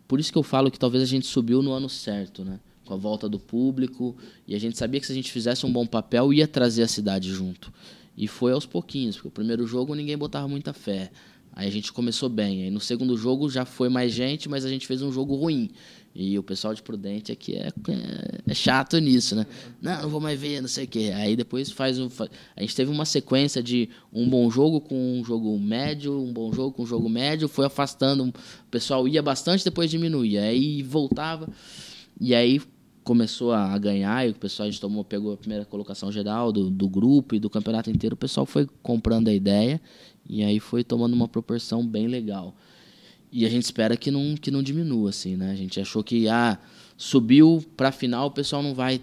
por isso que eu falo que talvez a gente subiu no ano certo, né? Com a volta do público e a gente sabia que se a gente fizesse um bom papel ia trazer a cidade junto. E foi aos pouquinhos, porque o primeiro jogo ninguém botava muita fé. Aí a gente começou bem. Aí no segundo jogo já foi mais gente, mas a gente fez um jogo ruim. E o pessoal de Prudente aqui é, é, é chato nisso, né? Não, não vou mais ver, não sei o quê. Aí depois faz um. A gente teve uma sequência de um bom jogo com um jogo médio, um bom jogo com um jogo médio, foi afastando. O pessoal ia bastante, depois diminuía. Aí voltava. E aí começou a ganhar, e o pessoal a gente tomou, pegou a primeira colocação geral do, do grupo e do campeonato inteiro. O pessoal foi comprando a ideia e aí foi tomando uma proporção bem legal. E a gente espera que não, que não diminua, assim, né? A gente achou que, ah, subiu pra final, o pessoal não vai,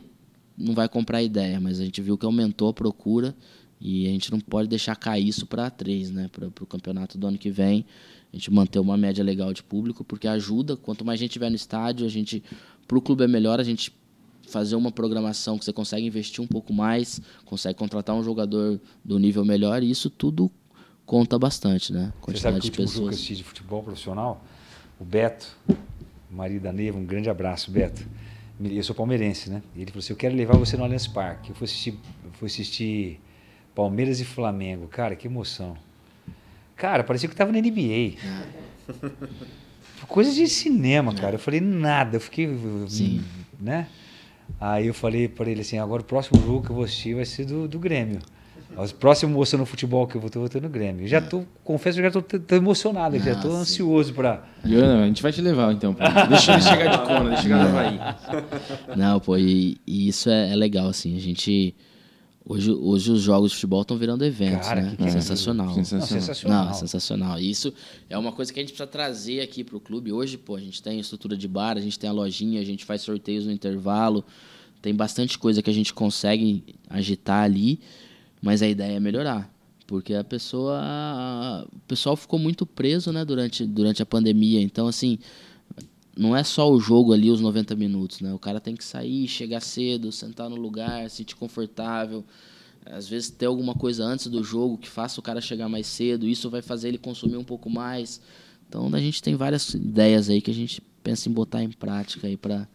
não vai comprar a ideia, mas a gente viu que aumentou a procura e a gente não pode deixar cair isso para três, né? Para o campeonato do ano que vem, a gente manter uma média legal de público, porque ajuda, quanto mais gente tiver no estádio, a gente, pro clube é melhor a gente fazer uma programação que você consegue investir um pouco mais, consegue contratar um jogador do nível melhor, e isso tudo conta bastante, né? Você sabe Quantidade que o de último jogo que eu assisti de futebol profissional, o Beto, marido da Neiva, um grande abraço, Beto. Eu sou palmeirense, né? E ele falou assim: Eu quero levar você no Allianz Parque. Eu fui assistir, fui assistir Palmeiras e Flamengo. Cara, que emoção. Cara, parecia que eu tava na NBA. Coisa de cinema, cara. Eu falei nada, eu fiquei. Sim. Né? Aí eu falei para ele assim: agora o próximo jogo que eu vou assistir vai ser do, do Grêmio. O próximo moça no futebol que eu vou ter, eu vou ter no Grêmio. Eu já tô, confesso que eu já tô, tô emocionado, já tô Ah, sim. ansioso para. A gente vai te levar então. pô. Deixa ele chegar de cona, deixa ele chegar no Havaí. Não, pô, e, e isso é, é legal, assim. A gente. Hoje, hoje os jogos de futebol estão virando eventos, Cara, né? que é sensacional. Não, Sensacional. sensacional. Não, é sensacional. Isso é uma coisa que a gente precisa trazer aqui pro clube. Hoje, pô, a gente tem estrutura de bar, a gente tem a lojinha, a gente faz sorteios no intervalo. Tem bastante coisa que a gente consegue agitar ali, mas a ideia é melhorar. Porque a pessoa. O pessoal ficou muito preso, né, durante, durante a pandemia. Então, assim, não é só o jogo ali, os 90 minutos, né? O cara tem que sair, chegar cedo, sentar no lugar, se sentir confortável. Às vezes ter alguma coisa antes do jogo que faça o cara chegar mais cedo, isso vai fazer ele consumir um pouco mais. Então a gente tem várias ideias aí que a gente pensa em botar em prática aí para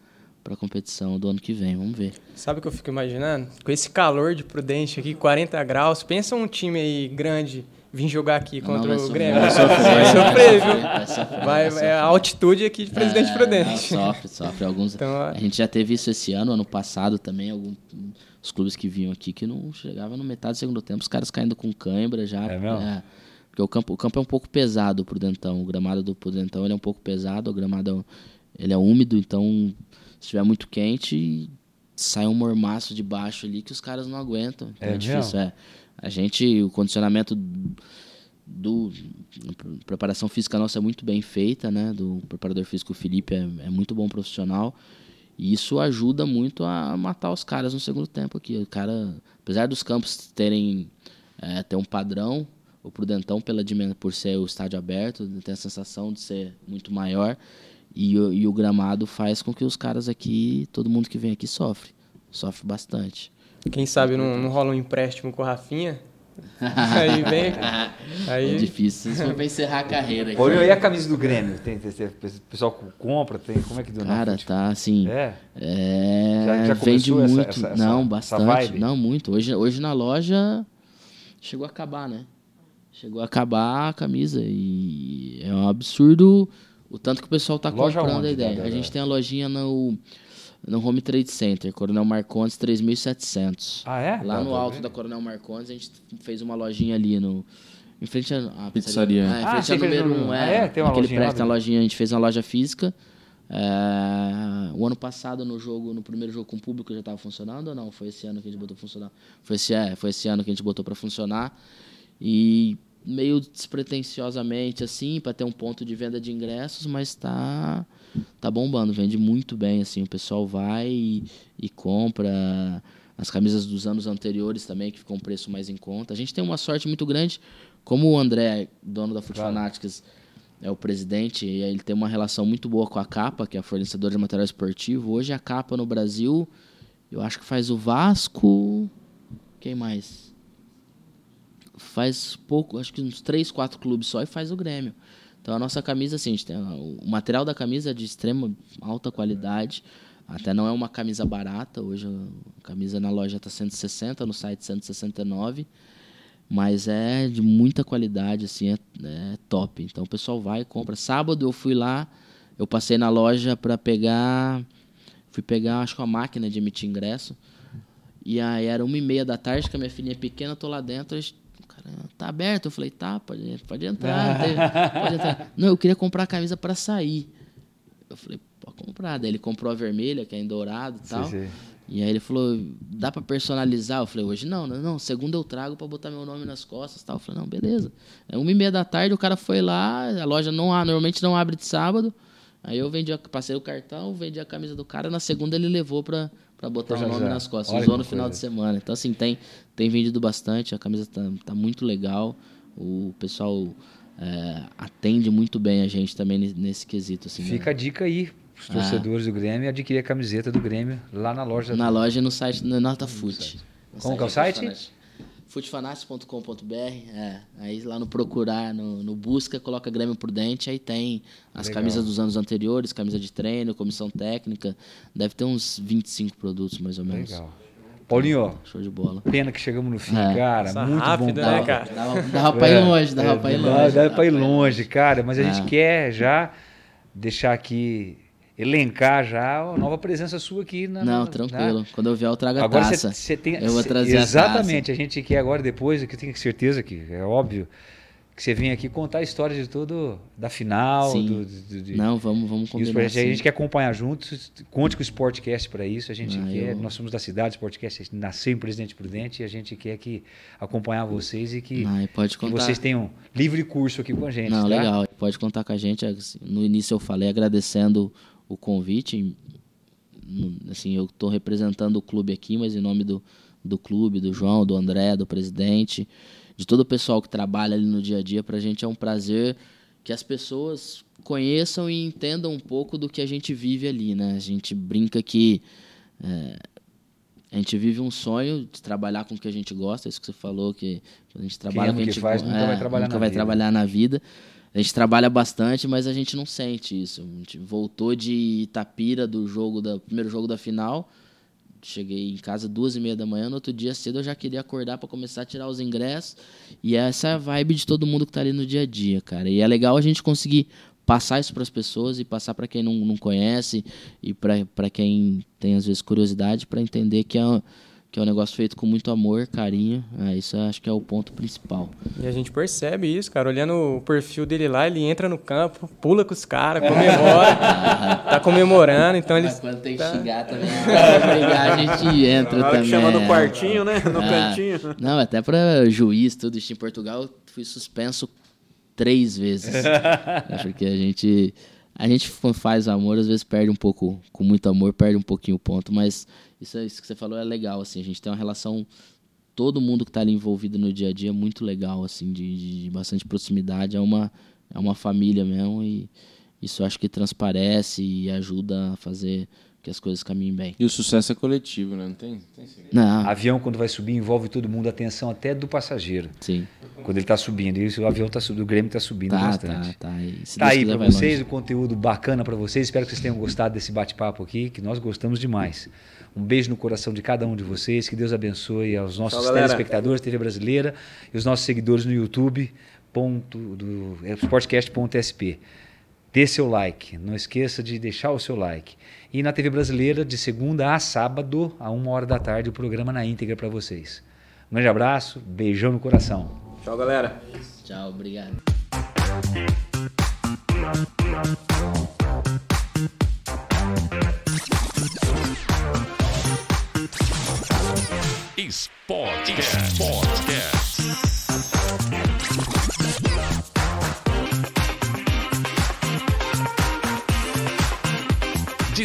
para a competição do ano que vem. Vamos ver. Sabe o que eu fico imaginando? Com esse calor de Prudente aqui, 40 graus, pensa um time aí grande vir jogar aqui Não, contra vai o Grêmio. vai sofrer, Vai sofrer, viu? vai sofrer, Vai, vai é a altitude aqui de Presidente É, Prudente. Sofre, sofre. Alguns, Então, a gente já teve isso esse ano, ano passado também, alguns os clubes que vinham aqui que não chegavam no metade do segundo tempo, os caras caindo com cãibra já. É mesmo? porque o campo, o campo é um pouco pesado pro Dentão. O gramado do Prudentão ele é um pouco pesado, o gramado ele é úmido, então estiver muito quente, sai um mormaço de baixo ali que os caras não aguentam. É é, difícil. É. A gente, o condicionamento do a preparação física nossa é muito bem feita, né? Do preparador físico Felipe é, é muito bom profissional E isso ajuda muito a matar os caras no segundo tempo aqui. O cara, apesar dos campos terem é, ter um padrão, o Prudentão, pela por ser o estádio aberto, tem a sensação de ser muito maior. E, o- e o gramado faz com que os caras aqui, todo mundo que vem aqui sofre. Sofre bastante. Quem sabe não, não rola um empréstimo com o Rafinha? aí vem. É Aí difícil. Isso foi pra encerrar a carreira aqui. Olha aí a camisa do Grêmio. Tem, tem, tem- o pessoal compra, tem. Como é que deu? Cara, tá assim. É. É, Já- já vende muito. essa- essa- não, essa bastante. Não, muito. Hoje, hoje na loja chegou a acabar, né? Chegou a acabar a camisa. E é um absurdo o tanto que o pessoal tá Loja comprando onde? a ideia. Da- A gente tem a lojinha no, no Home Trade Center, Coronel Marcondes 3700. Ah, é? Lá Tá, no tá alto vendo? da Coronel Marcondes, a gente fez uma lojinha ali no. Em frente à à Pizzaria. É, em Ah, frente ao fez número no- 1. Ah, é, é? Tem uma lojinha prédio, tem do- a lojinha, a gente fez uma loja física. É, o ano passado, no jogo, no primeiro jogo com o público, já estava funcionando ou não? Foi esse ano que a gente botou pra funcionar? Foi esse, é, foi esse ano que a gente botou para funcionar. E meio despretensiosamente, assim, para ter um ponto de venda de ingressos, mas tá, tá bombando, vende muito bem, assim, o pessoal vai e, e compra as camisas dos anos anteriores também, que ficam um preço mais em conta. A gente tem uma sorte muito grande, como o André, dono da Claro. Fanatics, é o presidente, e ele tem uma relação muito boa com a Capa, que é a fornecedora de material esportivo. Hoje a Capa no Brasil, eu acho que faz o Vasco, quem mais? Faz pouco, acho que uns três, quatro clubes só e faz o Grêmio. Então a nossa camisa, assim, a tem, o material da camisa é de extrema alta qualidade. Até não é uma camisa barata. Hoje a camisa na loja está 160, no site 169. Mas é de muita qualidade, assim, é, é top. Então o pessoal vai e compra. Sábado eu fui lá, eu passei na loja para pegar. Fui pegar, acho que uma máquina de emitir ingresso. E aí era uma e meia da tarde, que a minha filhinha é pequena, tô lá dentro. Cara, tá aberto? Eu falei, tá, pode, pode entrar. pode entrar. Não, eu queria comprar a camisa para sair. Eu falei, pode comprar. Daí ele comprou a vermelha, que é em dourado e tal. sim. E aí ele falou, dá pra personalizar? Eu falei, hoje não, não, não, segunda eu trago pra botar meu nome nas costas e tal. Eu falei, não, beleza. É uma e meia da tarde, o cara foi lá, a loja não, a- normalmente não abre de sábado. Aí eu vendi, passei o cartão, vendi a camisa do cara, na segunda ele levou pra, pra botar o nome Personalizar. nas costas. Olha Usou no final de semana. Então, assim, tem, tem vendido bastante, a camisa tá, tá muito legal. O pessoal é, atende muito bem a gente também nesse, quesito. Assim, Fica a dica aí, os torcedores do Grêmio, adquirir a camiseta do Grêmio lá na loja. Na loja e no site da Nota Foot. Como que é o site? Footfanatics.com.br, é. Aí lá no procurar, no, no busca, coloca Grêmio Prudente, aí tem as Legal. camisas dos anos anteriores, camisa de treino, comissão técnica. Deve ter uns 25 produtos, mais ou menos. Legal. Paulinho, Show de bola. pena que chegamos no fim, É. cara. Muito rápido, bom. né, papo. cara? Dava, dava pra ir longe, dava É, pra ir longe. Dá pra ir longe, cara. Mas a É. gente quer já deixar aqui, elencar já a nova presença sua aqui. Na, Não, na- tranquilo. Quando eu vier, eu trago a Agora taça. você tem. Eu vou cê- trazer a Exatamente. A, gente quer agora, depois, que eu tenho certeza que é óbvio, que você vem aqui contar a história de todo, da final. Sim. Do, do- de- Não, vamos, vamos os combinar. projetos. A gente quer acompanhar juntos. Conte com o Sportcast para isso. A gente Ah, quer. eu- Nós somos da cidade, o Sportcast nasceu em Presidente Prudente e a gente quer que acompanhar vocês e que, Não, e pode que vocês tenham livre curso aqui com a gente. Não, tá? legal. Pode contar com a gente. Assim, No início eu falei agradecendo o convite. Assim, eu estou representando o clube aqui, mas em nome do, do clube, do João, do André, do presidente, de todo o pessoal que trabalha ali no dia a dia, para a gente é um prazer que as pessoas conheçam e entendam um pouco do que a gente vive ali, né? A gente brinca que é, a gente vive um sonho de trabalhar com o que a gente gosta, isso que você falou, que a gente trabalha com o a que gente faz, go- nunca vai trabalhar nunca na vai vida. trabalhar na vida. A gente trabalha bastante, mas a gente não sente isso. A gente voltou de Itapira do jogo da primeiro jogo da final. Cheguei em casa duas e meia da manhã. No outro dia cedo eu já queria acordar para começar a tirar os ingressos. E essa é a vibe de todo mundo que tá ali no dia a dia, cara. E é legal a gente conseguir passar isso para as pessoas e passar para quem não, não conhece e para quem tem às vezes curiosidade para entender que é, que é um negócio feito com muito amor, carinho. É, isso acho que é o ponto principal. E a gente percebe isso, cara. Olhando o perfil dele lá, ele entra no campo, pula com os caras, comemora, tá comemorando, então eles. Mas quando tem que tá- xingar também, pra brigar, a gente entra Na hora que também. chama no é. quartinho, né? No Ah, cantinho. Não, até pra juiz, tudo isso em Portugal, eu fui suspenso três vezes. É, Porque a gente a gente faz amor, às vezes perde um pouco, com muito amor, perde um pouquinho o ponto, mas isso, isso que você falou é legal, assim, a gente tem uma relação, todo mundo que está ali envolvido no dia a dia é muito legal, assim, de, de bastante proximidade, é uma, é uma família mesmo e isso acho que transparece e ajuda a fazer que as coisas caminhem bem. E o sucesso é coletivo, né? Não tem, tem segredo. Não, Avião, quando vai subir, envolve todo mundo, a atenção até do passageiro. sim. Quando ele está subindo. E o avião tá subindo, o Grêmio está subindo Tá, bastante. tá, tá. E se Tá aí para vocês longe. o conteúdo bacana para vocês. Espero que vocês tenham gostado desse bate-papo aqui, que nós gostamos demais. Um beijo no coração de cada um de vocês. Que Deus abençoe aos nossos telespectadores TV Brasileira e os nossos seguidores no YouTube ponto do é, sportcast.sp. Dê seu like, não esqueça de deixar o seu like. E na TV Brasileira, de segunda a sábado, a uma hora da tarde, o programa na íntegra para vocês. Um grande abraço, beijão no coração. Tchau, galera. Tchau, obrigado. Sportcast. Sportcast.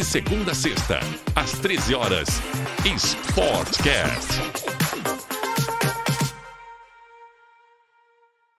Segunda a sexta, às 13 horas. Sportcast.